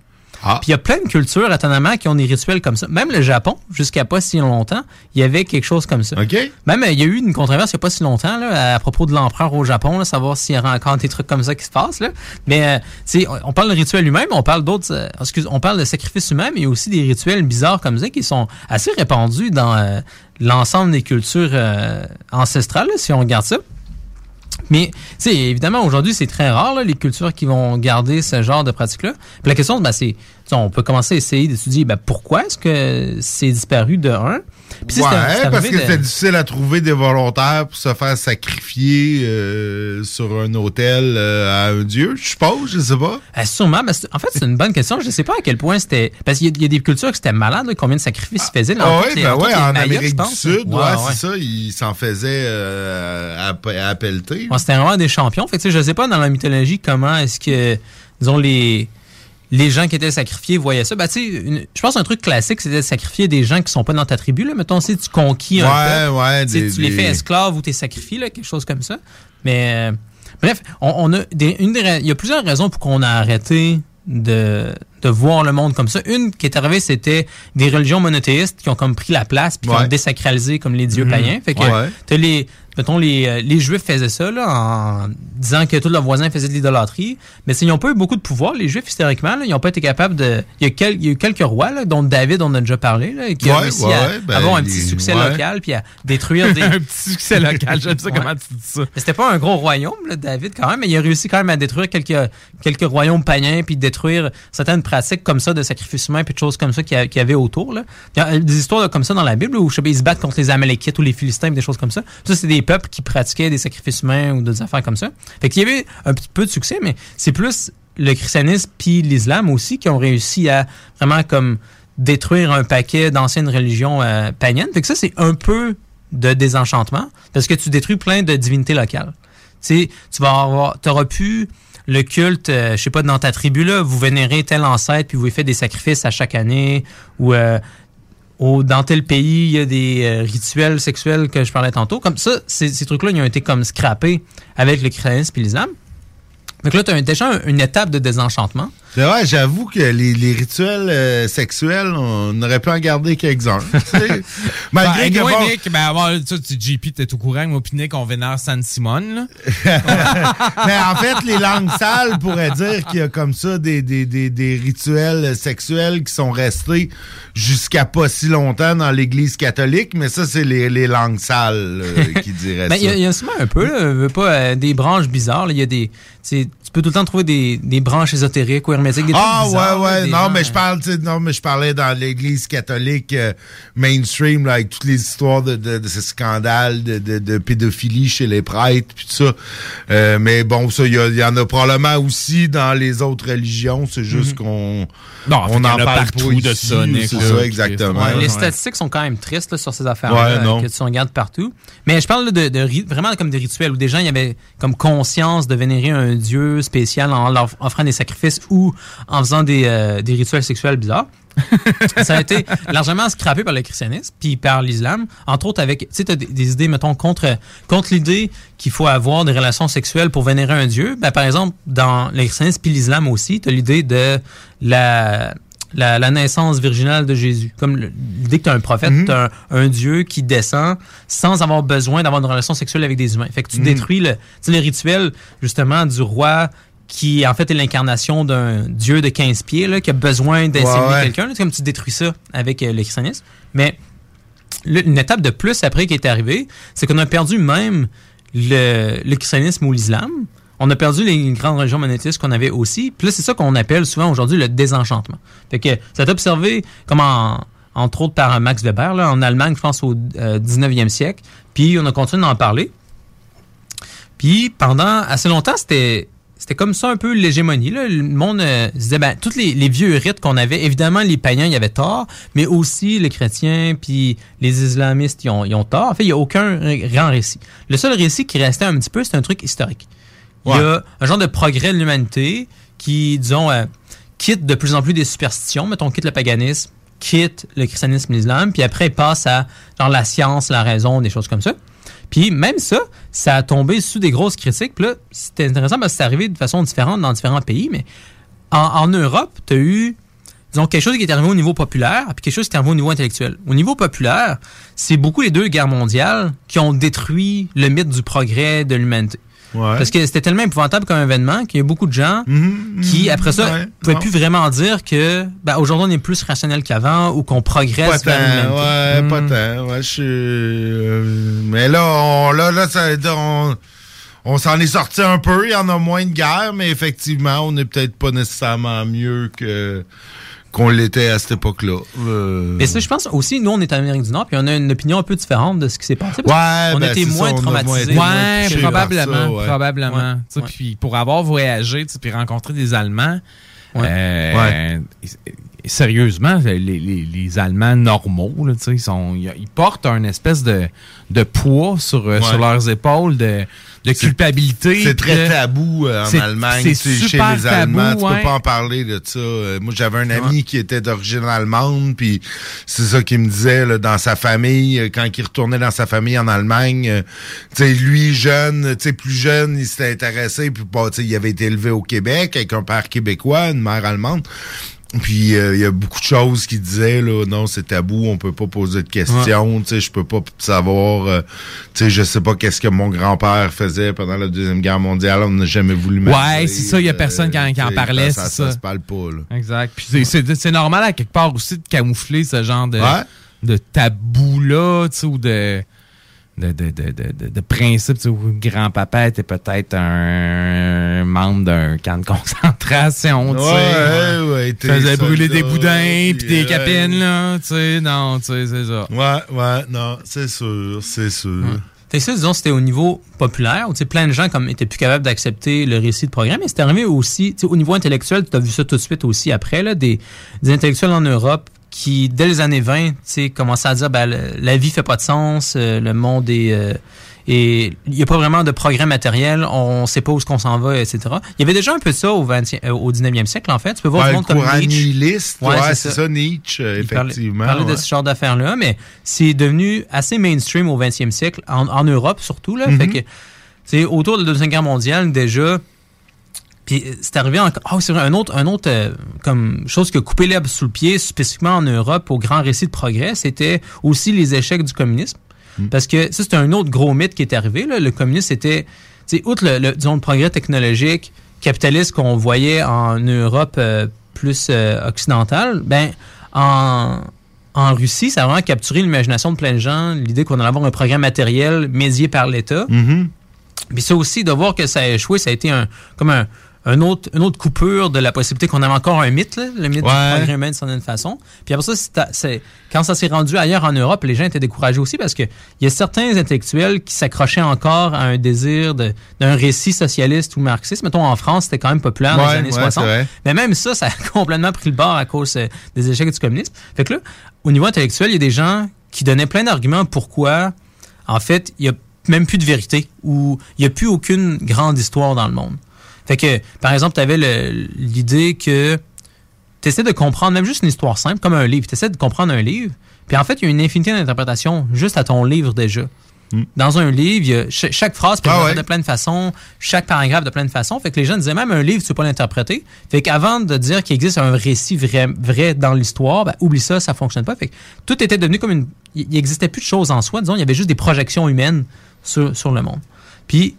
Puis il y a plein de cultures, étonnamment, qui ont des rituels comme ça. Même le Japon, jusqu'à pas si longtemps, il y avait quelque chose comme ça. Même, euh, il y a eu une controverse il n'y a pas si longtemps là, à propos de l'empereur au Japon, là, savoir s'il y aurait encore des trucs comme ça qui se passent. Là. Mais, euh, on- parle de rituel humain, mais on parle d'autres... euh, excuse, on parle de sacrifice humain, mais il y a aussi des rituels bizarres comme ça qui sont assez répandus dans euh, l'ensemble des cultures euh, ancestrales, là, si on regarde ça. Mais, tu évidemment, aujourd'hui, c'est très rare, là, les cultures qui vont garder ce genre de pratique-là. La question, ben, c'est, on peut commencer à essayer d'étudier, ben, pourquoi est-ce que c'est disparu de un? Ouais, parce que de- c'est difficile à trouver des volontaires pour se faire sacrifier euh, sur un hôtel euh, à un dieu, je suppose, je sais pas. Ah, sûrement. mais en fait, c'est une bonne question. Je ne sais pas à quel point c'était. Parce qu'il y, a- il y a des cultures qui étaient malades, là, combien de sacrifices ils faisaient. Ah oui, ben ouais, en Mayas, Amérique du. Sud, ouais, c'est ça, ils s'en faisaient euh, à, à pelleter. Ouais, c'était vraiment des champions. Fait que, tu sais, je sais pas dans la mythologie comment est-ce que, disons, les, les gens qui étaient sacrifiés voyaient ça. Ben, tu sais, une- je pense un truc classique, c'était de sacrifier des gens qui sont pas dans ta tribu. Là. Mettons, si tu conquis un Ouais, peuple, ouais, tu sais, des- tu les des- fais esclaves ou tu es sacrifié, là, quelque chose comme ça. Mais, euh, bref, on, on a des, une il y a plusieurs raisons pour qu'on a arrêté de, de voir le monde comme ça. Une qui est arrivée, c'était des religions monothéistes qui ont comme pris la place puis qui ont désacralisé comme les dieux Mhm. païens. Fait que Ouais. t'as les, mettons, les, euh, les Juifs faisaient ça là, en disant que tous leurs voisins faisaient de l'idolâtrie. Mais ils n'ont pas eu beaucoup de pouvoir, les Juifs, historiquement. là. ils n'ont pas été capables de... Il y a, quel- il y a eu quelques rois, là, dont David, on a déjà parlé, là, qui a Ouais, réussi ouais, à ben, avoir un les- petit succès ouais. local puis à détruire des... Un petit succès local, j'aime ça, comment tu dis ça. Mais C'était pas un gros royaume, là, David, quand même, mais il a réussi quand même à détruire quelques, quelques royaumes païens, puis détruire certaines pratiques comme ça de sacrifice humain, puis de choses comme ça qu'il y, a- avait autour. Là. Il y a des histoires comme ça dans la Bible où je sais pas, ils se battent contre les Amalékites ou les Philistins, des choses comme ça. Ça, c'est des peuples qui pratiquaient des sacrifices humains ou des affaires comme ça. Fait qu'il y avait un petit peu de succès, mais c'est plus le christianisme puis l'islam aussi qui ont réussi à vraiment comme détruire un paquet d'anciennes religions euh, païennes. Ça, c'est un peu de désenchantement parce que tu détruis plein de divinités locales. Tu vas avoir, t'auras pu le culte, euh, je sais pas, dans ta tribu là, vous vénérez tel ancêtre puis vous faites des sacrifices à chaque année ou euh, au- dans tel pays il y a des euh, rituels sexuels que je parlais tantôt. Comme ça, ces, trucs-là, ils ont été comme scrappés avec le christianisme et l'islam. Donc là, tu as déjà un- une étape de désenchantement. C'est vrai, j'avoue que les, les rituels euh, sexuels, on aurait pu en garder quelques-uns. tu. Malgré ben, que moi, bon- Nick, ben, bon, ça, tu, JP, t'es au courant, moi, puis Nick, on vénère San Simone. Mais en fait, les langues sales pourraient dire qu'il y a comme ça des, des, des, des rituels sexuels qui sont restés jusqu'à pas si longtemps dans l'Église catholique, mais ça, c'est les, les langues sales euh, qui diraient Ben, ça. il y, y a souvent un peu, là, pas, euh, des branches bizarres. Il y a des, tu tu peux tout le temps trouver des, des branches ésotériques ou hermétiques. Des trucs Ah bizarres, ouais ouais des non gens, mais euh, je parle tu sais, non mais je parlais dans l'église catholique euh, mainstream là, avec toutes les histoires de, de, de ce scandale de, de, de pédophilie chez les prêtres puis tout ça Euh, mais bon ça il y, y en a probablement aussi dans les autres religions c'est juste Mhm. qu'on Non, en fait, on en parle partout pas de ici, ça, Nick, ça exactement Ouais, les statistiques sont quand même tristes là, sur ces affaires-là Ouais, euh, que tu regardes partout. Mais je parle là, de, vraiment comme des rituels où des gens y avaient comme conscience de vénérer un dieu spécial en leur offrant des sacrifices ou en faisant des, euh, des rituels sexuels bizarres. ça a été largement scrappé par le christianisme puis par l'islam, entre autres avec, tu sais, des, des idées, mettons, contre, contre l'idée qu'il faut avoir des relations sexuelles pour vénérer un dieu. Ben, par exemple, dans le christianisme puis l'islam aussi, tu as l'idée de la, la, la naissance virginale de Jésus. Comme le- l'idée que tu as un prophète, Mhm. tu un, un dieu qui descend sans avoir besoin d'avoir une relation sexuelle avec des humains. Fait que tu Mhm. détruis le, le rituel, justement, du roi qui, en fait, est l'incarnation d'un dieu de 15 pieds, là, qui a besoin d'inséminer Ouais, ouais. quelqu'un. C'est comme tu détruis ça avec euh, le christianisme. Mais le- une étape de plus après qui est arrivée, c'est qu'on a perdu même le, le christianisme ou l'islam. On a perdu les grandes religions monothéistes qu'on avait aussi. Puis là, c'est ça qu'on appelle souvent aujourd'hui le désenchantement. Fait que ça observé comme en- entre autres par Max Weber en Allemagne, je pense au euh, 19e siècle. Puis on a continué d'en parler. Puis pendant assez longtemps, c'était comme ça un peu l'hégémonie. Le monde euh, disait, ben, tous les, vieux rites qu'on avait, évidemment, les païens, y avaient tort, mais aussi les chrétiens, puis les islamistes, ils ont, ils ont tort. En fait, il n'y a aucun grand récit. Le seul récit qui restait un petit peu, c'est un truc historique. Il y a un genre de progrès de l'humanité qui, disons, euh, quitte de plus en plus des superstitions. Mettons, quitte le paganisme, quitte le christianisme, l'islam, puis après, passe à genre la science, la raison, des choses comme ça. Puis même ça, ça a tombé sous des grosses critiques. Puis là, c'était intéressant parce que c'est arrivé de façon différente dans différents pays, mais en, en Europe, tu as eu, disons, quelque chose qui est arrivé au niveau populaire, puis quelque chose qui est arrivé au niveau intellectuel. Au niveau populaire, c'est beaucoup les deux guerres mondiales qui ont détruit le mythe du progrès de l'humanité. Parce que c'était tellement épouvantable comme événement qu'il y a beaucoup de gens qui, après ça, ouais, pouvaient non. plus vraiment dire que ben, aujourd'hui on est plus rationnel qu'avant ou qu'on Pas progresse tant, vers l'humanité. ouais, Hmm. pas tant. Ouais, je suis. euh, mais là, on, là, là, ça, on, on s'en est sorti un peu. Il y en a moins de guerre, mais effectivement, on n'est peut-être pas nécessairement mieux que qu'on l'était à cette époque-là. Euh, Mais ça, je pense aussi, nous, on est en Amérique du Nord, puis on a une opinion un peu différente de ce qui s'est passé. parce Ouais, on ben, ça, moins on a moins traumatisés. été Ouais, probablement, ça, ouais. probablement. Puis pour avoir voyagé, puis rencontré des Allemands, euh, Ouais. Et- sérieusement, les, les- les Allemands normaux, là, ils, sont, ils ils portent un espèce de, de poids sur, euh, Ouais. sur leurs épaules de, de culpabilité. C'est très tabou euh, en Allemagne. c'est Chez les Allemands, tabou, tu ouais. peux pas en parler de ça. Euh, Moi, j'avais un ami qui était d'origine allemande, puis c'est ça qu'il me disait là, dans sa famille, quand il retournait dans sa famille en Allemagne. euh, tu sais, lui, jeune, tu sais, plus jeune, il s'était intéressé, puis bah, tu sais, il avait été élevé au Québec avec un père québécois, une mère allemande. Puis euh, il y a beaucoup de choses qui disaient là non c'est tabou on peut pas poser de questions tu sais je peux pas savoir euh, tu sais je sais pas qu'est-ce que mon grand-père faisait pendant la deuxième guerre mondiale on n'a jamais voulu Ouais, c'est ça, il y a euh, personne qui en, qui parlait, ça, c'est ça, ça. se parle pas là Exact. Puis c'est- normal à quelque part aussi de camoufler ce genre de, Ouais. de tabou-là, tu sais, ou de, de, de, de, de, de- de principe, tu sais, où grand-papa était peut-être un membre d'un camp de concentration, tu sais. Ouais, ouais, t'es Faisait brûler des boudins puis des euh, capines, là, tu sais, non, tu sais, c'est ça. ouais ouais non c'est sûr c'est sûr Fait que ça, disons, c'était au niveau populaire, où tu sais, plein de gens comme étaient plus capables d'accepter le récit de programme, mais c'était arrivé aussi, tu sais, au niveau intellectuel, tu as vu ça tout de suite aussi après, là, des, des intellectuels en Europe qui, dès les années 20, tu sais, commençaient à dire, ben, la vie fait pas de sens, euh, le monde est... euh, et il n'y a pas vraiment de progrès matériel, on sait pas où est-ce qu'on s'en va, etc. Il y avait déjà un peu de ça au, 20e, euh, au 19e siècle, en fait. Tu peux voir Ouais, du le monde comme Nietzsche. ouais, c'est ça, Nietzsche, euh, Il parlait- effectivement, de ce genre d'affaires-là, mais c'est devenu assez mainstream au 20e siècle, en, en Europe surtout. Là, Mhm. Fait que, c'est autour de la Deuxième Guerre mondiale, déjà. Puis euh, c'est arrivé encore. Ah, c'est vrai, un autre, un autre euh, comme chose qui a coupé l'herbe sous le pied, spécifiquement en Europe, au grand récit de progrès, c'était aussi les échecs du communisme. Parce que ça, c'est un autre gros mythe qui est arrivé. Là. Le communisme était, tu sais, outre le, le, disons, le progrès technologique capitaliste qu'on voyait en Europe euh, plus euh, occidentale, ben, en, en Russie, ça a vraiment capturé l'imagination de plein de gens, l'idée qu'on allait avoir un programme matériel médié par l'État. Mhm. Puis ça aussi, de voir que ça a échoué, ça a été un, comme un, un autre, une autre coupure de la possibilité qu'on avait encore un mythe, là, le mythe du progrès humain d'une certaine façon. Puis après ça, c'est- c'est- quand ça s'est rendu ailleurs en Europe, les gens étaient découragés aussi parce que il y a certains intellectuels qui s'accrochaient encore à un désir de- d'un récit socialiste ou marxiste. Mettons, en France, c'était quand même populaire dans les années ouais, 60. c'est vrai. Mais même ça, ça a complètement pris le bord à cause euh, des échecs du communisme. Fait que là, au niveau intellectuel, il y a des gens qui donnaient plein d'arguments pourquoi, en fait, il y a même plus de vérité ou il n'y a plus aucune grande histoire dans le monde. Fait que, par exemple, tu avais l'idée que tu essaies de comprendre même juste une histoire simple, comme un livre. Tu essaies de comprendre un livre, puis en fait, il y a une infinité d'interprétations juste à ton livre déjà. Dans un livre, il y a ch- chaque phrase peut être Ah ouais. de plein de façons, chaque paragraphe de plein de façons. Fait que les gens disaient même un livre, tu peux pas l'interpréter. Fait qu'avant de dire qu'il existe un récit vrai, vrai dans l'histoire, ben, oublie ça, ça fonctionne pas. Fait que tout était devenu comme une. Il il existait plus de choses en soi, disons, il y avait juste des projections humaines sur, sur le monde. Puis,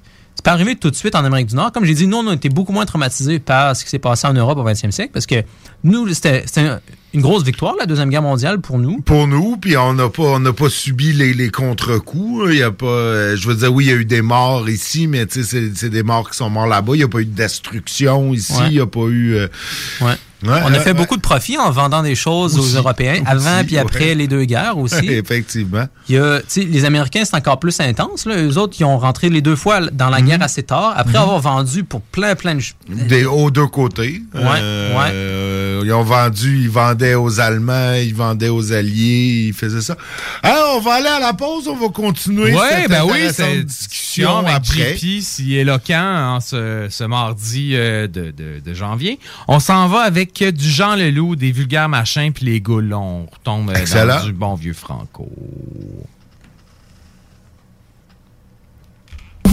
pas arrivé tout de suite en Amérique du Nord. Comme j'ai dit, nous, on a été beaucoup moins traumatisés par ce qui s'est passé en Europe au 20e siècle parce que nous, c'était c'était une grosse victoire, la Deuxième Guerre mondiale, pour nous. Pour nous, puis on n'a pas, on n'a pas subi les, les contre-coups. Il y a pas, euh, je veux dire, oui, il y a eu des morts ici, mais tu sais, c'est- des morts qui sont morts là-bas. Il n'y a pas eu de destruction ici. Il Ouais. n'y a pas eu. euh, Ouais. Ouais, on a fait beaucoup de profit en vendant des choses Aussi. aux Européens, avant puis après les deux guerres aussi. Effectivement. Il y a, les Américains, c'est encore plus intense. Là. Eux autres, ils ont rentré les deux fois dans la guerre assez tard, après Mhm. avoir vendu pour plein, plein de... Des, aux deux côtés. Euh, Ils ont vendu, ils vendaient aux Allemands, ils vendaient aux Alliés, ils faisaient ça. Ah, on va aller à la pause, on va continuer Ouais, cette ben oui, c'est discussion avec après. JP, si éloquent en ce, ce mardi euh, de, de- de janvier. On s'en va avec euh, du Jean Leloup, des vulgaires machins, puis les goules. On retombe euh, dans du bon vieux Franco.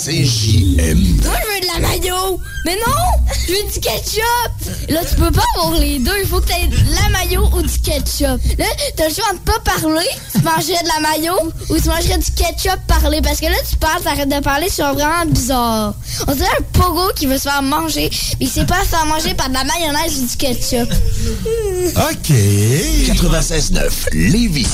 CJM. Moi, je veux de la mayo! Mais non! Je veux du ketchup! Là, tu peux pas avoir les deux. Il faut que t'aies de la mayo ou du ketchup. Là, t'as le choix de pas parler, tu mangerais de la mayo, ou tu mangerais du ketchup parler. Parce que là, tu parles, t'arrêtes de parler, c'est vraiment bizarre. On dirait un pogo qui veut se faire manger, mais il sait pas se faire manger par de la mayonnaise ou du ketchup. OK. 96.9, Lévis.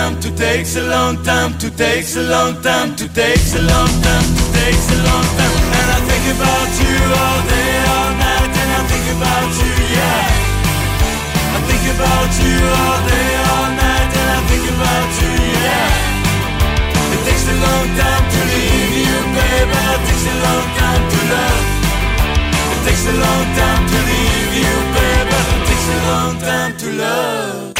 Time to takes a long time to takes a long time to takes a long time to takes a long time. And I think about you all day, all night, and I think about you, yeah. I think about you all day, all night, and I think about you, yeah. It takes a long time to leave you, baby. It takes a long time to love. It takes a long time to leave you, baby. It takes a long time to love.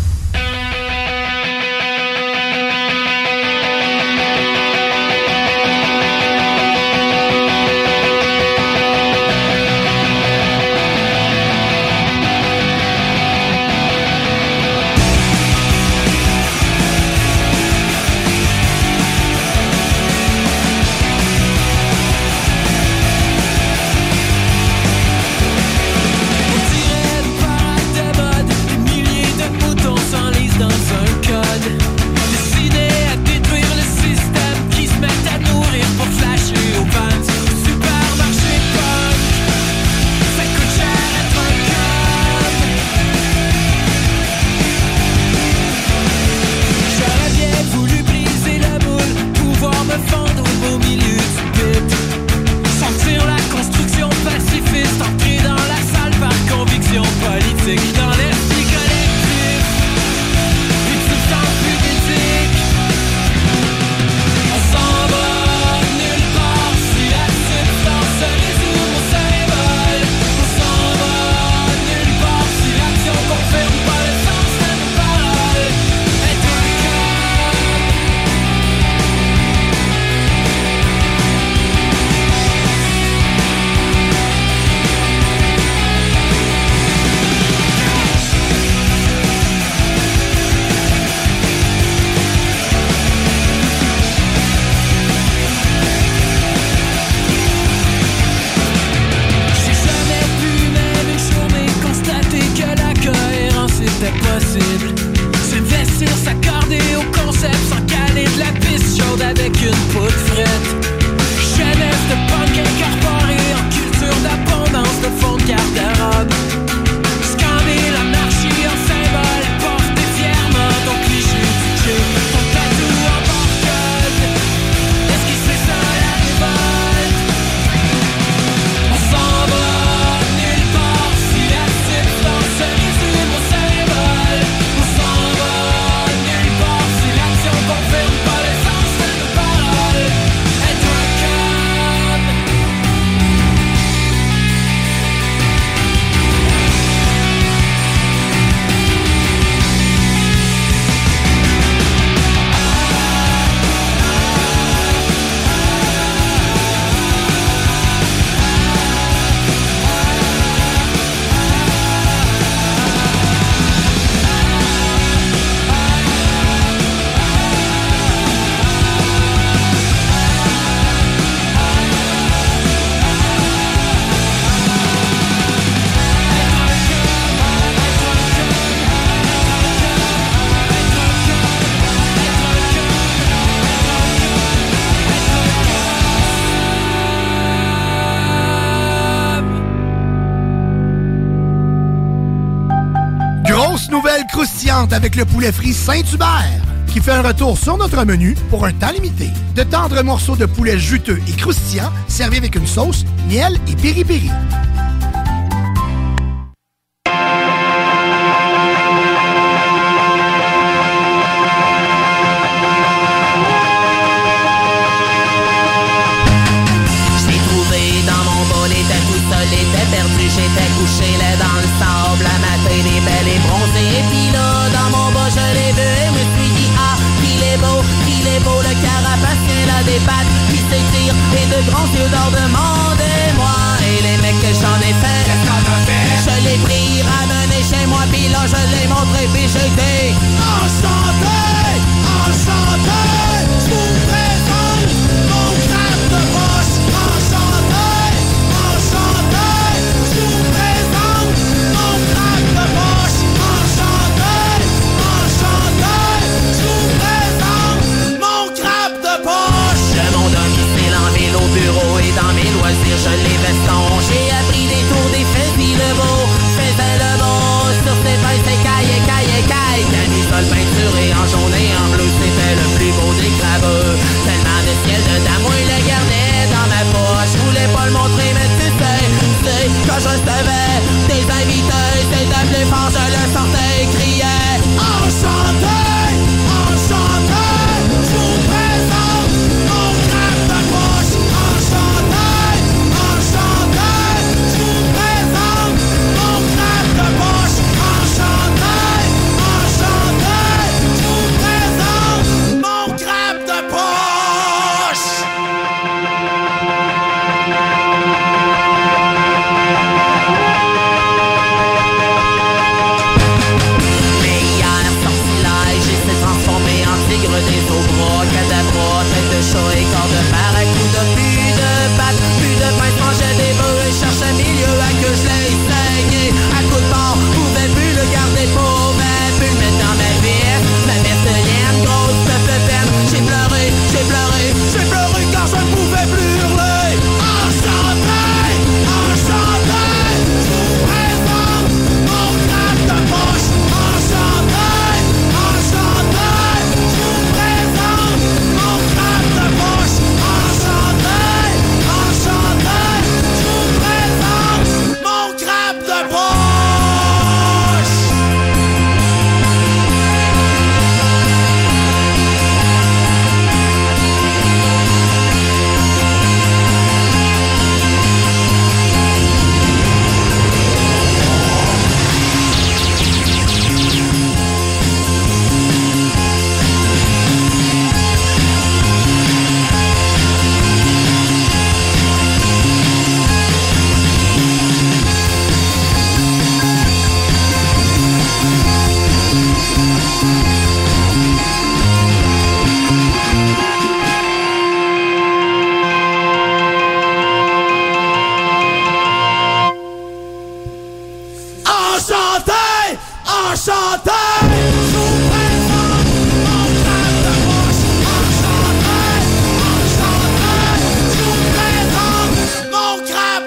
avec le poulet frit Saint-Hubert qui fait un retour sur notre menu pour un temps limité. De tendres morceaux de poulet juteux et croustillants servis avec une sauce, miel et piri-piri.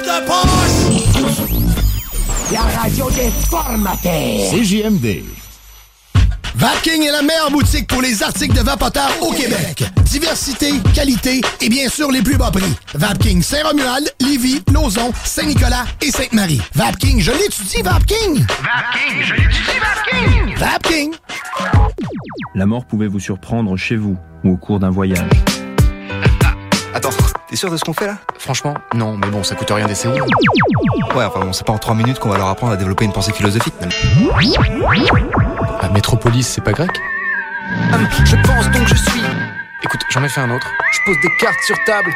De poche. La radio des formateurs. CJMD. Vapking est la meilleure boutique pour les articles de vapoteurs au Québec. Diversité, qualité et bien sûr les plus bas prix. Vapking Saint-Romuald, Lévis, Lauson, Saint-Nicolas et Sainte-Marie. Vapking, je l'étudie, Vapking! Vapking, je l'étudie, Vapking! Vapking! La mort pouvait vous surprendre chez vous ou au cours d'un voyage. Attends, t'es sûr de ce qu'on fait là? Franchement, non, mais bon, ça coûte rien d'essayer. Ouais, enfin bon, c'est pas en 3 minutes qu'on va leur apprendre à développer une pensée philosophique. La métropolis, c'est pas grec Hum, Je pense donc je suis. Écoute, j'en ai fait un autre. Je pose des cartes sur table.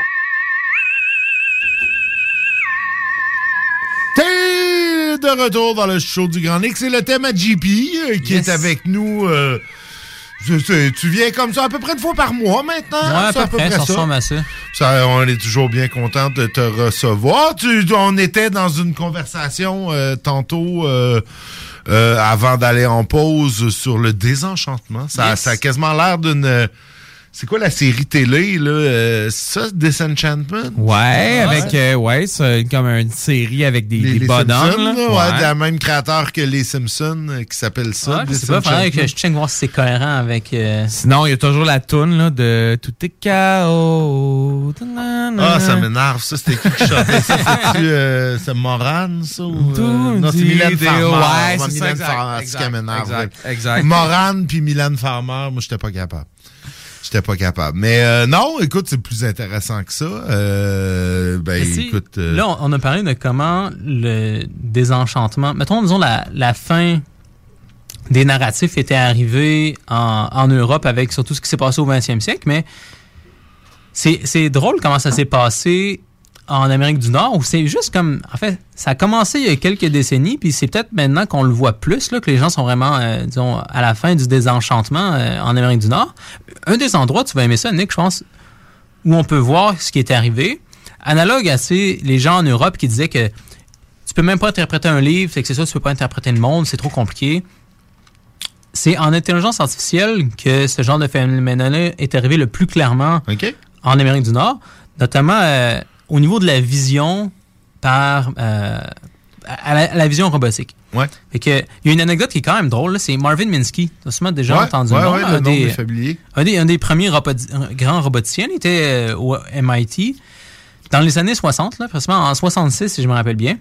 T'es de retour dans le show du Grand Nick. C'est le thème à JP euh, qui est avec nous. euh, je sais, tu viens comme ça à peu près une fois par mois maintenant. Ouais, à C'est peu près, ça ressemble à ça. Ça, On est toujours bien content de te recevoir. Tu- on était dans une conversation euh, tantôt euh, avant d'aller en pause sur le désenchantement. Ça, Yes. ça a quasiment l'air d'une... C'est quoi la série télé, là? euh, ça, Disenchantment? Ouais, avec euh, ouais, c'est comme une série avec des, Les, des les bonhommes. Simpsons, là. ouais, Ouais. de la même créateur que les Simpsons, euh, qui s'appelle ça. Ouais, je sais pas, faudrait que je check voir si c'est cohérent avec. euh, Sinon, il y a toujours la toune là, de Tout est chaos. Ah, ça m'énerve, ça. C'était qui qui chantait ça? C'est-tu euh, c'est Moran, ça? Ou, euh, non, c'est Mylène Farmer. ouais, c'est ça, exact, Farmer, c'est exact, ce qui m'énerve. exact, ouais. exact. Moran puis Mylène Farmer, moi, j'étais pas capable. J'étais pas capable. Mais euh, non, écoute, c'est plus intéressant que ça. Euh, ben, écoute... euh, Là, on, a parlé de comment le désenchantement. Mettons, disons, la, la fin des narratifs était arrivée en, en Europe avec surtout ce qui s'est passé au 20e siècle, mais c'est drôle comment ça s'est passé en Amérique du Nord, où c'est juste comme. En fait, ça a commencé il y a quelques décennies, puis c'est peut-être maintenant qu'on le voit plus, là, que les gens sont vraiment, euh, disons, à la fin du désenchantement euh, en Amérique du Nord. Un des endroits, tu vas aimer ça, Nick, je pense, où on peut voir ce qui est arrivé. Analogue à ces, les gens en Europe qui disaient que tu peux même pas interpréter un livre, c'est que c'est ça, tu peux pas interpréter le monde, c'est trop compliqué. C'est en intelligence artificielle que ce genre de phénomène-là est arrivé le plus clairement en Amérique du Nord, notamment euh, au niveau de la vision par euh, à la, à la vision robotique. Ouais. Fait que, il y a une anecdote qui est quand même drôle, là, c'est Marvin Minsky. Tu as sûrement déjà Ouais, entendu ouais, le nom, ouais, là, le un nom des- un des, un des premiers grands roboticiens, il était euh, au MIT. dans les années 60, là, précisément en 66, si je me rappelle bien,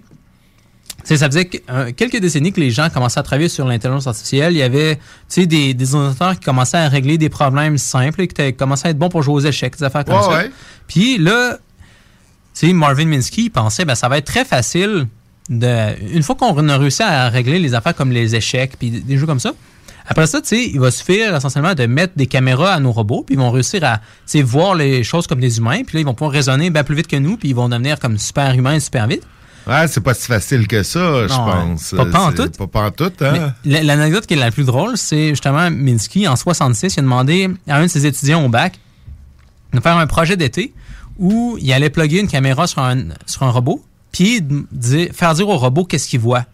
ça faisait euh, quelques décennies que les gens commençaient à travailler sur l'intelligence artificielle. Il y avait des, des ordinateurs qui commençaient à régler des problèmes simples et qui commençaient à être bons pour jouer aux échecs, des affaires comme Ouais, ça. ouais. Puis là, sais, Marvin Minsky il pensait ben ça va être très facile de une fois qu'on a réussi à régler les affaires comme les échecs puis des- jeux comme ça. Après ça, tu sais, il va suffire essentiellement de mettre des caméras à nos robots, puis ils vont réussir à voir les choses comme des humains, puis là, ils vont pouvoir raisonner bien plus vite que nous, puis ils vont devenir comme super humains super vite. Ouais, c'est pas si facile que ça, je pense. pas- pas en tout. Pas, pas en tout, hein? L'anecdote qui est la plus drôle, c'est justement Minsky, en 66, il a demandé à un de ses étudiants au bac de faire un projet d'été où il allait plugger une caméra sur un, sur un robot, puis dire- faire dire au robot qu'est-ce qu'il voit.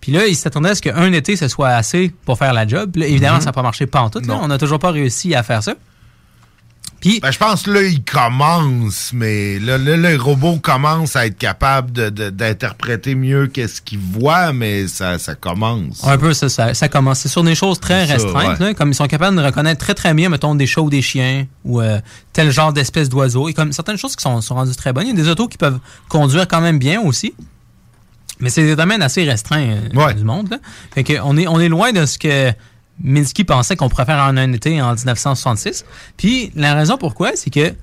Puis là, il s'attendait à ce qu'un été, ce soit assez pour faire la job. Puis là, évidemment, Mhm. ça n'a pas marché pas en tout. là. On n'a toujours pas réussi à faire ça. Ben, je pense que là, il commence, mais là, là, le robot commence à être capable de- de- d'interpréter mieux qu'est-ce qu'il voit, mais ça, ça commence. Un peu, ça, ça, ça commence. C'est sur des choses très ça, restreintes, ouais. là, comme ils sont capables de reconnaître très très bien, mettons, des chats ou des chiens, ou euh, tel genre d'espèce d'oiseau. Et comme certaines choses qui sont, sont rendues très bonnes. Il y a des autos qui peuvent conduire quand même bien aussi. Mais c'est des domaines assez restreints euh, du monde. Là. Fait que on est, on est loin de ce que Minsky pensait qu'on pourrait faire en un été en 1966. Puis la raison pourquoi, c'est que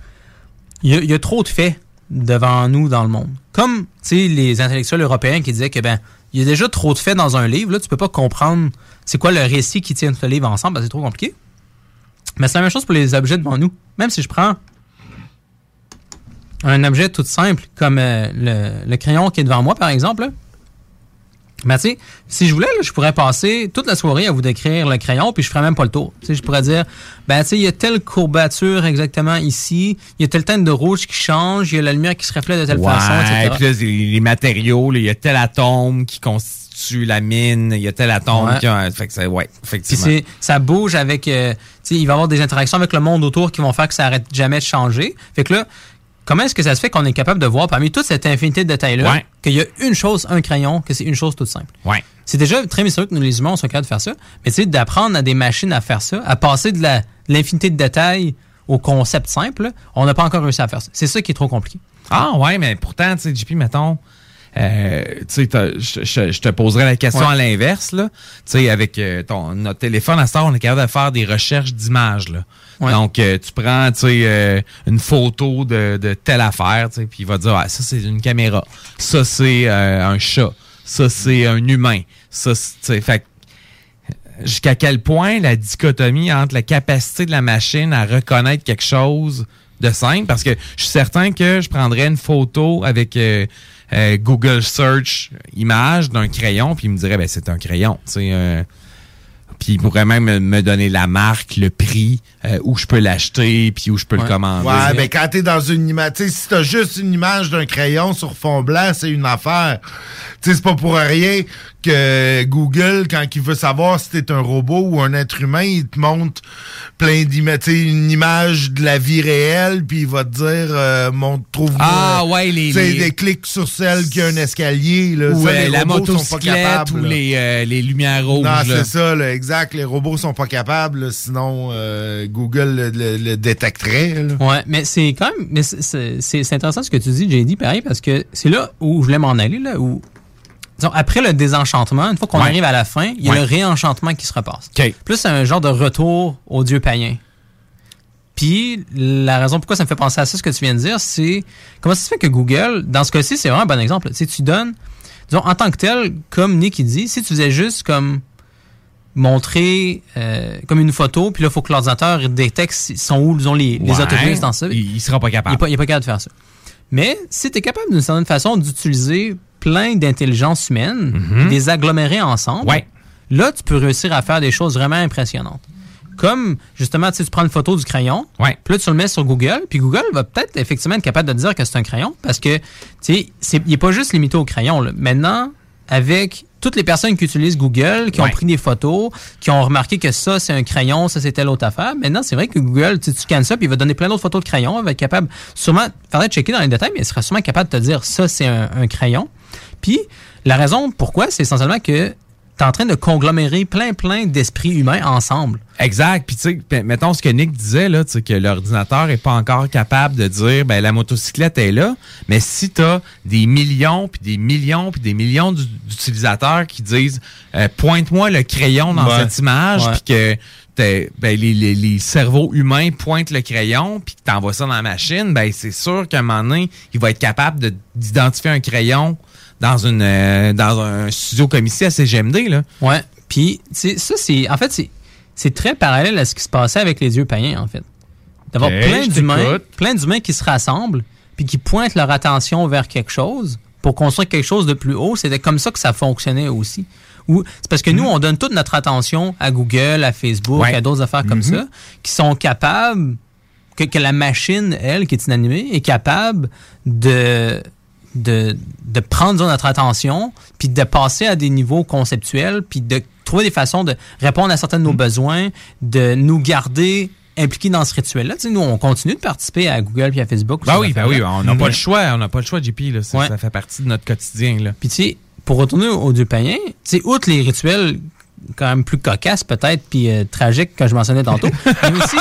il y, a- trop de faits devant nous dans le monde. Comme les intellectuels européens qui disaient que ben il y a déjà trop de faits dans un livre, là, tu peux pas comprendre c'est quoi le récit qui tient le livre ensemble, c'est trop compliqué. Mais c'est la même chose pour les objets devant nous. Même si je prends un objet tout simple comme euh, le, le crayon qui est devant moi, par exemple, là, ben, tu sais, si je voulais, là, je pourrais passer toute la soirée à vous décrire le crayon, puis je ferais même pas le tour. Tu sais, je pourrais dire, ben, tu sais, il y a telle courbature exactement ici, il y a telle teinte de rouge qui change, il y a la lumière qui se reflète de telle façon, etc. puis là, les, matériaux, il y a tel atome qui constitue la mine, il y a tel atome Ouais. qui a... Fait que c'est, ouais, effectivement. ça bouge avec, euh, tu sais, il va y avoir des interactions avec le monde autour qui vont faire que ça arrête jamais de changer. Fait que là, comment est-ce que ça se fait qu'on est capable de voir parmi toute cette infinité de détails-là Ouais. qu'il y a une chose, un crayon, que c'est une chose toute simple? Ouais. C'est déjà très mystérieux que nous, les humains, on soit capables de faire ça. Mais tu sais, d'apprendre à des machines à faire ça, à passer de l'infinité de détails au concept simple, on n'a pas encore réussi à faire ça. C'est ça qui est trop compliqué. Ah ouais, mais pourtant, tu sais, JP, mettons, euh, tu sais, t'as- je te poserais la question Ouais. à l'inverse, là. Tu sais, avec euh, ton, notre téléphone, à ce temps, on est capable de faire des recherches d'images, là. Donc, euh, tu prends, euh, une photo de, de telle affaire, puis il va dire, ah, ça, c'est une caméra. Ça, c'est euh, un chat. Ça, c'est un humain. Ça, fait jusqu'à quel point la dichotomie entre la capacité de la machine à reconnaître quelque chose de simple, parce que je suis certain que je prendrais une photo avec euh, euh, Google Search image d'un crayon, puis il me dirait, ben c'est un crayon. tu sais, puis il pourrait même me- donner la marque, le prix, euh, où je peux l'acheter, puis où je peux le commander. Ouais, mais quand t'es dans une image, tu sais, si t'as juste une image d'un crayon sur fond blanc, c'est une affaire. Tu sais, c'est pas pour rien que Google, quand il veut savoir si t'es un robot ou un être humain, il te montre plein d'images, une image de la vie réelle, puis il va te dire, euh, montre, trouve-moi. Ah, ouais, les- les- des clics sur celle qui a un escalier, là. ou Ça, euh, les la robots sont pas motocyclette capables, ou là. les, euh, les lumières rouges. Non, c'est ça, là, exact. Les robots sont pas capables, là, sinon euh, Google le, le- le détecterait. là. Ouais, mais c'est quand même, mais c'est intéressant ce que tu dis, JD, pareil, parce que c'est là où je voulais m'en aller, là, où, disons, après le désenchantement, une fois qu'on Ouais. arrive à la fin, il y a Ouais. le réenchantement qui se repasse. OK. Plus c'est un genre de retour au dieu païen. Puis, la raison pourquoi ça me fait penser à ça, ce que tu viens de dire, c'est comment ça se fait que Google, dans ce cas-ci, c'est vraiment un bon exemple. Sais, tu donnes, disons, en tant que tel, comme Nick il dit, si tu faisais juste comme montrer euh, comme une photo, puis là, il faut que l'ordinateur détecte si- sont où disons, les, les Ouais. autobus dans ça. Il, il sera pas Il capable. n'est pas, il est pas capable de faire ça. Mais si tu es capable d'une certaine façon d'utiliser plein Mhm. et de les agglomérer ensemble, là, tu peux réussir à faire des choses vraiment impressionnantes. Comme, justement, tu prends une photo du crayon, puis là, tu le mets sur Google, puis Google va peut-être effectivement être capable de te dire que c'est un crayon, parce que, tu sais, il n'est pas juste limité au crayon. là. Maintenant, avec toutes les personnes qui utilisent Google, qui ont pris des photos, qui ont remarqué que ça, c'est un crayon, ça, c'est telle autre affaire. Maintenant, c'est vrai que Google, tu tu scannes ça, puis il va donner plein d'autres photos de crayons. Il va être capable, sûrement, faudrait checker dans les détails, mais il sera sûrement capable de te dire ça, c'est un, un crayon. Puis, la raison pourquoi, c'est essentiellement que t'es en train de conglomérer plein, plein d'esprits humains ensemble. Exact. Puis, tu sais, p- mettons ce que Nick disait, là, tu sais, que l'ordinateur est pas encore capable de dire, ben, la motocyclette est là. Mais si tu as des millions, puis des millions, puis des millions d'u- d'utilisateurs qui disent, euh, pointe-moi le crayon dans Ouais. cette image, puis que ben, les, les- les cerveaux humains pointent le crayon, puis que tu envoies ça dans la machine, ben, c'est sûr qu'à un moment donné, il va être capable de- d'identifier un crayon dans, une, euh, dans un studio comme ici à CGMD. Là. Ouais. Puis, ça, c'est. En fait, c'est. Très parallèle à ce qui se passait avec les yeux païens, en fait. D'avoir plein d'humains, plein d'humains qui se rassemblent, puis qui pointent leur attention vers quelque chose pour construire quelque chose de plus haut. C'était comme ça que ça fonctionnait aussi. C'est parce que nous, on donne toute notre attention à Google, à Facebook, Ouais. à d'autres affaires comme Mhm. ça, qui sont capables que, que la machine, elle, qui est inanimée, est capable de, de, de prendre notre attention, puis de passer à des niveaux conceptuels, puis de trouver des façons de répondre à certains de nos besoins, de nous garder impliqués dans ce rituel-là. Tu sais, nous, on continue de participer à Google puis à Facebook. Ben oui, ben oui, on n'a pas le choix. on n'a pas le choix, JP, là. Ça, ça fait partie de notre quotidien, là. Puis tu sais, pour retourner au dieu païen, tu sais, outre les rituels quand même plus cocasses peut-être, puis euh, tragiques que je mentionnais tantôt, mais aussi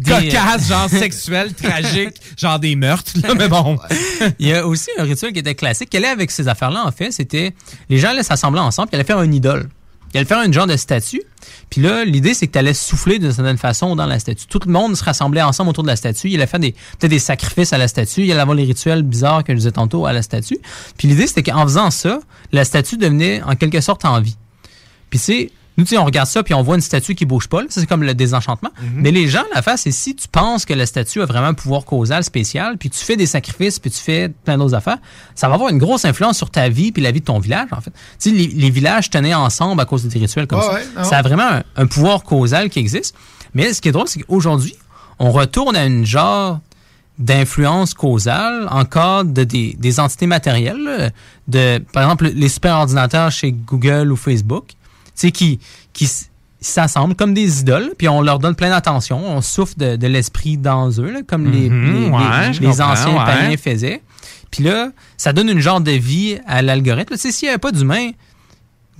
des- Cocasse, genre sexuel, tragique, genre des meurtres, là, mais bon. Il y a aussi un rituel qui était classique. Qu'elle est avec ces affaires-là, en fait, c'était les gens allaient s'assembler ensemble, puis allaient faire une idole. Ils allaient faire une genre de statue. Puis là, l'idée, c'est que tu allais souffler d'une certaine façon dans la statue. Tout le monde se rassemblait ensemble autour de la statue. Il allait faire des, peut-être des sacrifices à la statue. Il allait avoir les rituels bizarres que je disais tantôt à la statue. Puis l'idée, c'était qu'en faisant ça, la statue devenait en quelque sorte en vie. Puis c'est, nous, tu sais, on regarde ça, puis on voit une statue qui bouge pas. c'est comme le désenchantement. Mais les gens, la face, c'est si tu penses que la statue a vraiment un pouvoir causal spécial, puis tu fais des sacrifices, puis tu fais plein d'autres affaires, ça va avoir une grosse influence sur ta vie, puis la vie de ton village, en fait. Tu sais, les, les villages tenaient ensemble à cause des rituels comme ça. ouais, ça a vraiment un, un pouvoir causal qui existe. Mais ce qui est drôle, c'est qu'aujourd'hui, on retourne à une genre d'influence causale encore de des, des entités matérielles, de, par exemple, les superordinateurs chez Google ou Facebook, sais, qui, qui s'assemblent comme des idoles, puis on leur donne plein d'attention, on souffle de, de l'esprit dans eux, là, comme les, Mhm, les- ouais, les- je les comprends, anciens ouais. païens faisaient. Puis là, ça donne une genre de vie à l'algorithme. Tu sais, s'il n'y avait pas d'humain,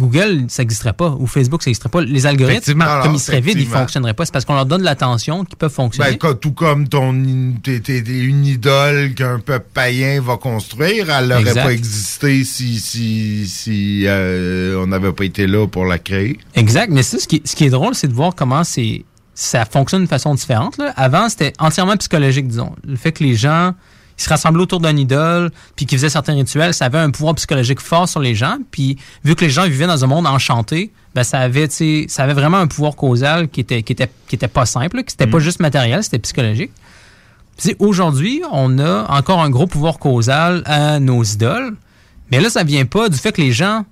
Google, ça n'existerait pas, ou Facebook, ça n'existerait pas. Les algorithmes, Effectivement. comme Alors, ils seraient vides, ils ne fonctionneraient pas. C'est parce qu'on leur donne de l'attention qu'ils peuvent fonctionner. Ben, tout comme ton, t'es, t'es- t'es une idole qu'un peuple païen va construire, elle n'aurait pas existé si, si, si euh, on n'avait pas été là pour la créer. Exact, mais ça, ce qui, ce qui est drôle, c'est de voir comment c'est ça fonctionne d'une façon différente. là. Avant, c'était entièrement psychologique, disons. Le fait que les gens se rassemblaient autour d'un idole, puis qu'ils faisaient certains rituels, ça avait un pouvoir psychologique fort sur les gens. Puis, vu que les gens vivaient dans un monde enchanté, ben, ça avait, ça avait vraiment un pouvoir causal qui était, qui était, qui était pas simple, qui c'était pas juste matériel, c'était psychologique. Aujourd'hui, on a encore un gros pouvoir causal à nos idoles. Mais là, ça vient pas du fait que les gens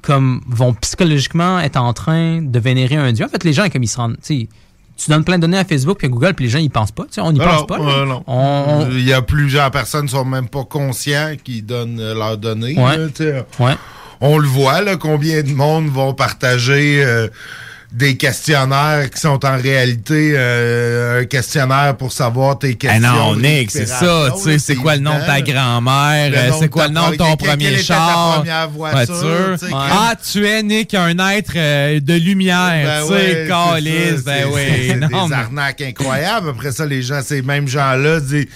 comme vont psychologiquement être en train de vénérer un dieu. En fait, les gens, comme ils se rendent, tu donnes plein de données à Facebook et à Google, puis les gens, ils pensent pas. Tu sais, on n'y pense pas. euh, non. On- Il y a plusieurs personnes qui sont même pas conscients qui donnent euh, leurs données. Ouais. là, tu sais. Ouais. On le voit, là, combien de monde vont partager euh, des questionnaires qui sont en réalité euh, un questionnaire pour savoir tes Ah questions. non, de Nick, c'est ça, tu sais, c'est quoi le nom de ta grand-mère, euh, c'est quoi le nom de ton premier ta char, première voiture, Ah, tu es, Nick, un être euh, de lumière, Ben tu sais, calice, ben oui, c'est non, des arnaques incroyables. Après ça, les gens, ces mêmes gens-là disent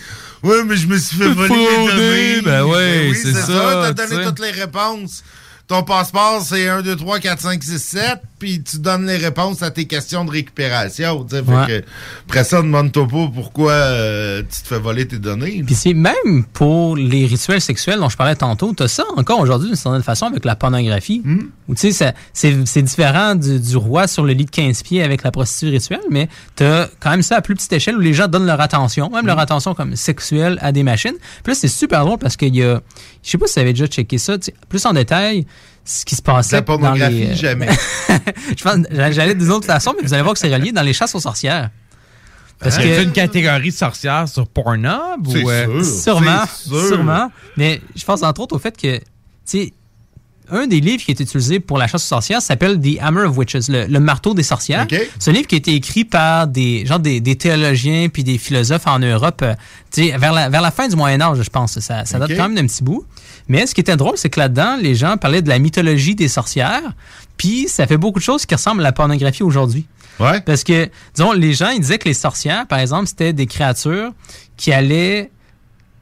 Ouais, mais je me suis fait voler mes données. ben oui, c'est ça, ça. T'as donné toutes les réponses. Ton passeport, c'est 1, 2, 3, 4, 5, 6, 7, puis tu donnes les réponses à tes questions de récupération. Fait Ouais. que, après ça, demande-toi pas pourquoi euh, tu te fais voler tes données. Puis c'est même pour les rituels sexuels dont je parlais tantôt, t'as ça encore aujourd'hui d'une certaine façon avec la pornographie. Hmm. Où tu sais, c'est différent du, du roi sur le lit de 15 pieds avec la prostituée rituelle, mais t'as quand même ça à plus petite échelle où les gens donnent leur attention, même Hmm. leur attention comme sexuelle à des machines. Puis là, c'est super drôle parce qu'il y a, je sais pas si vous avez déjà checké ça, plus en détail, ce qui se passait La dans pornographie, les... euh, jamais. je pense, j'allais d'une autre façon, mais vous allez voir que c'est relié dans les chasses aux sorcières. Parce Hein? que C'est une catégorie de sorcières sur Pornhub C'est ou euh, sûr. Sûrement, C'est sûr. sûrement. Mais je pense entre autres au fait que, tu sais, un des livres qui est utilisé pour la chasse aux sorcières s'appelle The Hammer of Witches, le, le marteau des sorcières. C'est un livre qui a été écrit par des genre des, des théologiens puis des philosophes en Europe, euh, vers la, vers la fin du Moyen Âge, je pense. Ça, ça date quand même d'un petit bout. Mais ce qui était drôle, c'est que là-dedans, les gens parlaient de la mythologie des sorcières, puis ça fait beaucoup de choses qui ressemblent à la pornographie aujourd'hui. Ouais. Parce que, disons, les gens, ils disaient que les sorcières, par exemple, c'était des créatures qui allaient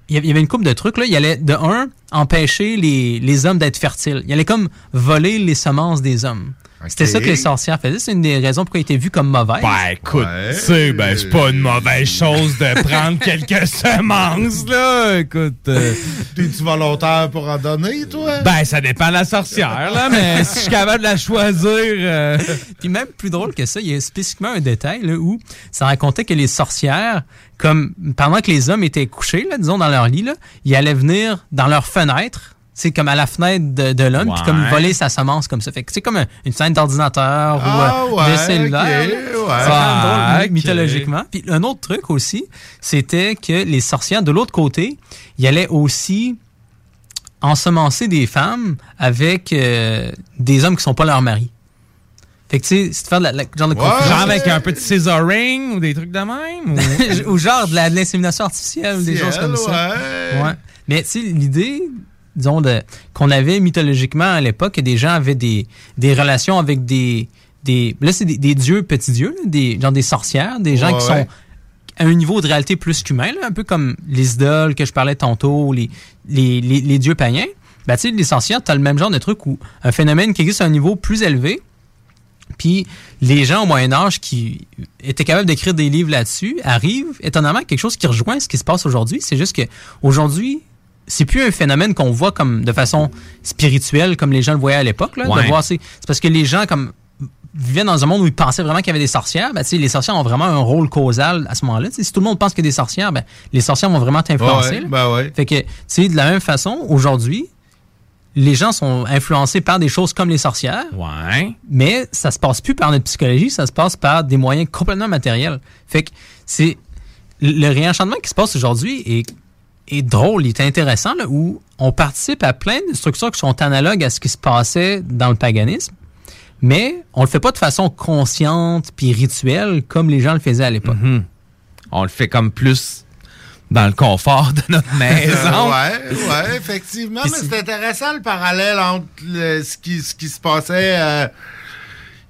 il y avait- une couple de trucs là. Il allait de un empêcher les, les hommes d'être fertiles. Il allait comme voler les semences des hommes. C'était ça que les sorcières faisaient. C'est une des raisons pourquoi ils étaient vus comme mauvais. Ben, écoute, tu sais, ben, c'est pas une mauvaise chose de prendre quelques semences, là. Écoute. euh, T'es-tu volontaire pour en donner, toi? ben, ça dépend de la sorcière, là, mais si je suis capable de la choisir. euh, Puis même plus drôle que ça, il y a spécifiquement un détail là, où ça racontait que les sorcières, comme pendant que les hommes étaient couchés, là, disons dans leur lit, là, ils allaient venir dans leur fenêtre. C'est comme à la fenêtre de, de l'homme, puis Ouais. comme voler sa semence comme ça. Fait que c'est comme un- une scène d'ordinateur Ah, ou euh, de ouais, cellulaire. ok, là. ouais. C'est drôle, Ah, mythologiquement. Puis un autre truc aussi, c'était que les sorcières, de l'autre côté, ils allaient aussi ensemencer des femmes avec euh, des hommes qui sont pas leurs maris. Fait que, tu sais, c'est de faire de la, la- genre de confusion. Genre avec un petit scissoring ou des trucs de même? Ou, ou genre de la- de l'insémination artificielle ou des choses comme ça. ouais. Ouais. Mais tu sais, l'idée, disons, qu'on avait mythologiquement à l'époque, que des gens avaient des, des relations avec des. des là, c'est des, des dieux, petits dieux, là, des, genre des sorcières, des gens Ouais, qui ouais. sont à un niveau de réalité plus qu'humain, là, un peu comme les idoles que je parlais tantôt, les, les, les, les dieux païens. Ben, tu sais, les sorcières, tu as le même genre de truc où un phénomène qui existe à un niveau plus élevé, puis les gens au Moyen Âge qui étaient capables d'écrire des livres là-dessus arrivent étonnamment à quelque chose qui rejoint ce qui se passe aujourd'hui. C'est juste que aujourd'hui, c'est plus un phénomène qu'on voit comme de façon spirituelle comme les gens le voyaient à l'époque. là, de voir, c'est c'est parce que les gens comme vivaient dans un monde où ils pensaient vraiment qu'il y avait des sorcières. Ben, les sorcières ont vraiment un rôle causal à ce moment-là. Si tout le monde pense qu'il y a des sorcières, ben, les sorcières vont vraiment t'influencer. Ouais, ben ouais. Fait que, de la même façon, aujourd'hui, les gens sont influencés par des choses comme les sorcières. Ouais. Mais ça se passe plus par notre psychologie, ça se passe par des moyens complètement matériels. Fait que c'est le réenchantement qui se passe aujourd'hui est, est drôle, il est intéressant, là, où on participe à plein de structures qui sont analogues à ce qui se passait dans le paganisme, mais on le fait pas de façon consciente puis rituelle comme les gens le faisaient à l'époque. Mhm. On le fait comme plus dans le confort de notre maison. ouais, ouais, effectivement. Mais c'est- c'est intéressant le parallèle entre le- ce, qui, ce qui se passait euh,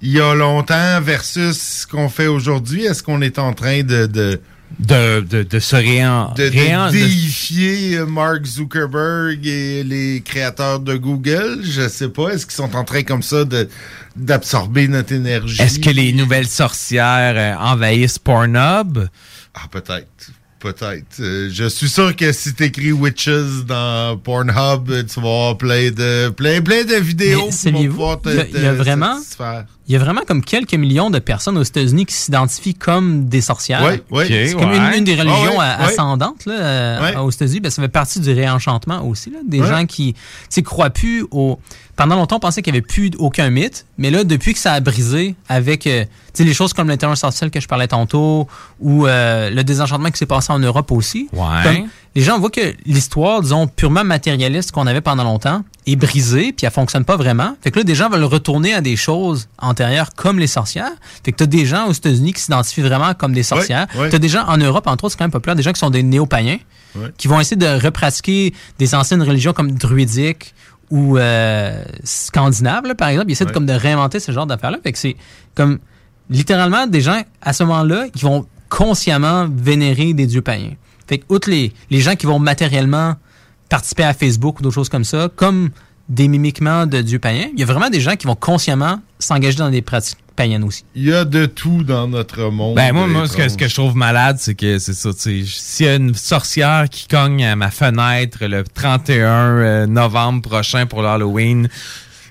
il y a longtemps versus ce qu'on fait aujourd'hui. Est-ce qu'on est en train de. de de, de, de se réen... de, de réen- de- déifier euh, Mark Zuckerberg et les créateurs de Google. Je sais pas. Est-ce qu'ils sont en train comme ça de d'absorber notre énergie? Est-ce que les nouvelles sorcières euh, envahissent Pornhub? Ah, peut-être. Peut-être. Euh, je suis sûr que si t'écris Witches dans Pornhub, tu vas avoir plein de, plein, plein de vidéos Mais qui vont pouvoir te, il y a- y vraiment- satisfaire. Il y a vraiment comme quelques millions de personnes aux États-Unis qui s'identifient comme des sorcières. Oui, oui. C'est comme une, ouais. une des religions Ah ouais, ouais. ascendantes là, euh, Ouais. aux États-Unis. Ben, ça fait partie du réenchantement aussi. Là, des Ouais. gens qui sais, croient plus au. Pendant longtemps, on pensait qu'il n'y avait plus aucun mythe, mais là, depuis que ça a brisé avec euh, les choses comme l'intelligence artificielle que je parlais tantôt ou euh, le désenchantement qui s'est passé en Europe aussi, Ouais. comme les gens voient que l'histoire, disons, purement matérialiste qu'on avait pendant longtemps est brisée, puis elle fonctionne pas vraiment. Fait que là, des gens veulent retourner à des choses antérieures comme les sorcières. Fait que t'as des gens aux États-Unis qui s'identifient vraiment comme des sorcières. Ouais, ouais. T'as des gens en Europe, entre autres, c'est quand même populaire, des gens qui sont des néo-païens, Ouais. qui vont essayer de repratiquer des anciennes religions comme druidiques ou euh, scandinaves, là, par exemple. Ils essaient de, comme de réinventer ce genre d'affaires-là. Fait que c'est comme littéralement des gens à ce moment-là qui vont consciemment vénérer des dieux païens. Fait que, outre les, les gens qui vont matériellement participer à Facebook ou d'autres choses comme ça, comme des mimiquements de dieux païens, il y a vraiment des gens qui vont consciemment s'engager dans des pratiques aussi. Il y a de tout dans notre monde. Ben moi, moi ce, que, ce que je trouve malade, c'est que c'est ça, tu sais, s'il y a une sorcière qui cogne à ma fenêtre le 31 euh, novembre prochain pour l'Halloween,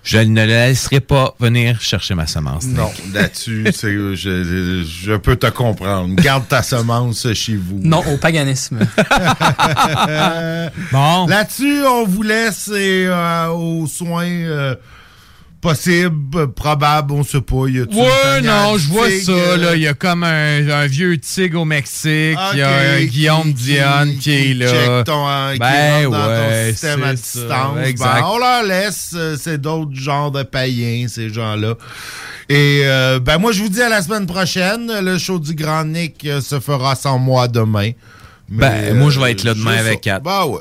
je ne la laisserai pas venir chercher ma semence. Non, là-dessus, c'est- je, je peux te comprendre. Garde ta semence chez vous. Non, au paganisme. bon. Là-dessus, on vous laisse et, euh, aux soins euh, Possible, probable, on sait pas. Y a-tu Ouais, non, je vois ça. euh, Là. Il y a comme un, un vieux tigre au Mexique. Il y a un Guillaume qui- Dionne qui, est là. check ton, euh, qui ben rentre dans ton ouais, système à c'est distance. ça, Ben, exact. on leur laisse, euh, c'est d'autres genres de païens, ces gens-là. Et euh, ben moi, je vous dis à la semaine prochaine. Le show du Grand Nick se fera sans moi demain. Ben, moi, je vais être là demain avec ça. Kat. Ben ouais.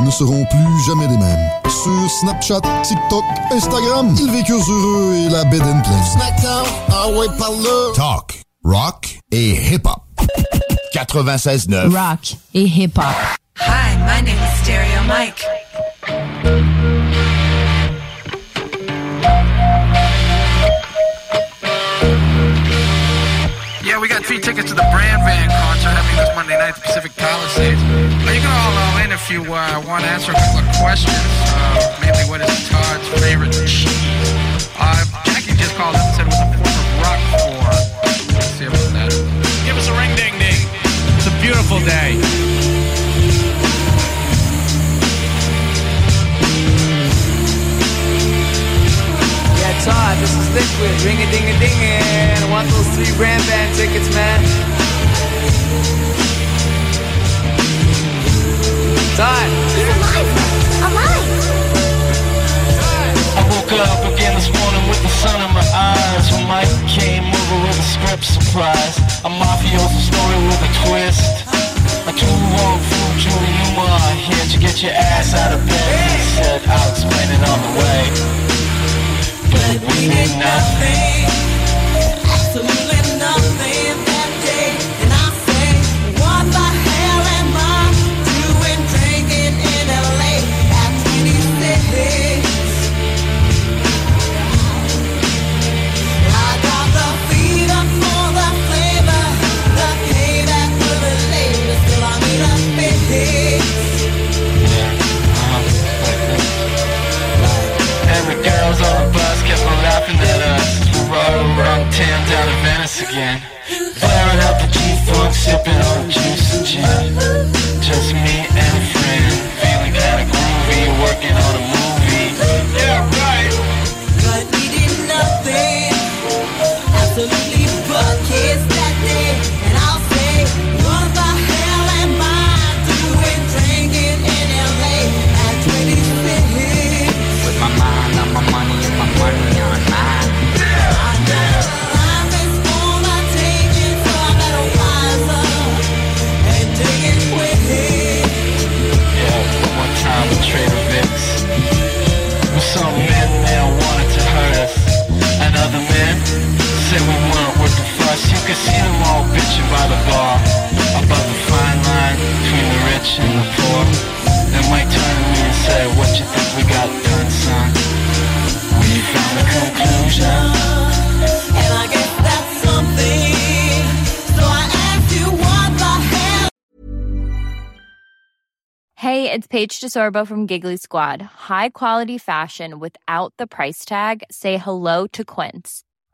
ne seront plus jamais les mêmes. Sur Snapchat, TikTok, Instagram, ils vécurent heureux et la bed and pleine. Snackdown, ah ouais, par là. Talk, rock et hip-hop. 96.9. Rock et hip-hop. Hi, my name is Stereo Mike. The Brand Van concert happening this Monday night at the Pacific Palisades. Uh, you can all uh, in if you uh, want to answer a couple of questions. Uh, mainly, what is Todd's favorite cheese? Uh, Jackie just called up and said it was a form of rock for. Let's see about that. Give us a ring ding ding. It's a beautiful day. Todd, this is Liquid. Ring a ding a ding I want those three brand band tickets, man. Todd. I woke up again this morning with the sun in my eyes. When Mike came over with a script surprise. A mafioso story with a twist. A two-wrong fool, Julie Newmar Here to get your ass out of bed. He said, I'll explain it on the way But we did nothing Absolutely nothing us We rode around town down to Venice again. Flaring up the G-Funk, sipping on juice and gin. Just me and a friend Feeling kinda groovy, working on a fuss see them all bitching by the bar About the fine line between the rich and the poor Then Mike turned to me and said, what you think we got done, son? We found a conclusion And I guess that's something. So I asked you, what the hell? Hey, it's Paige DeSorbo from Giggly Squad. High quality fashion without the price tag. Say hello to Quince.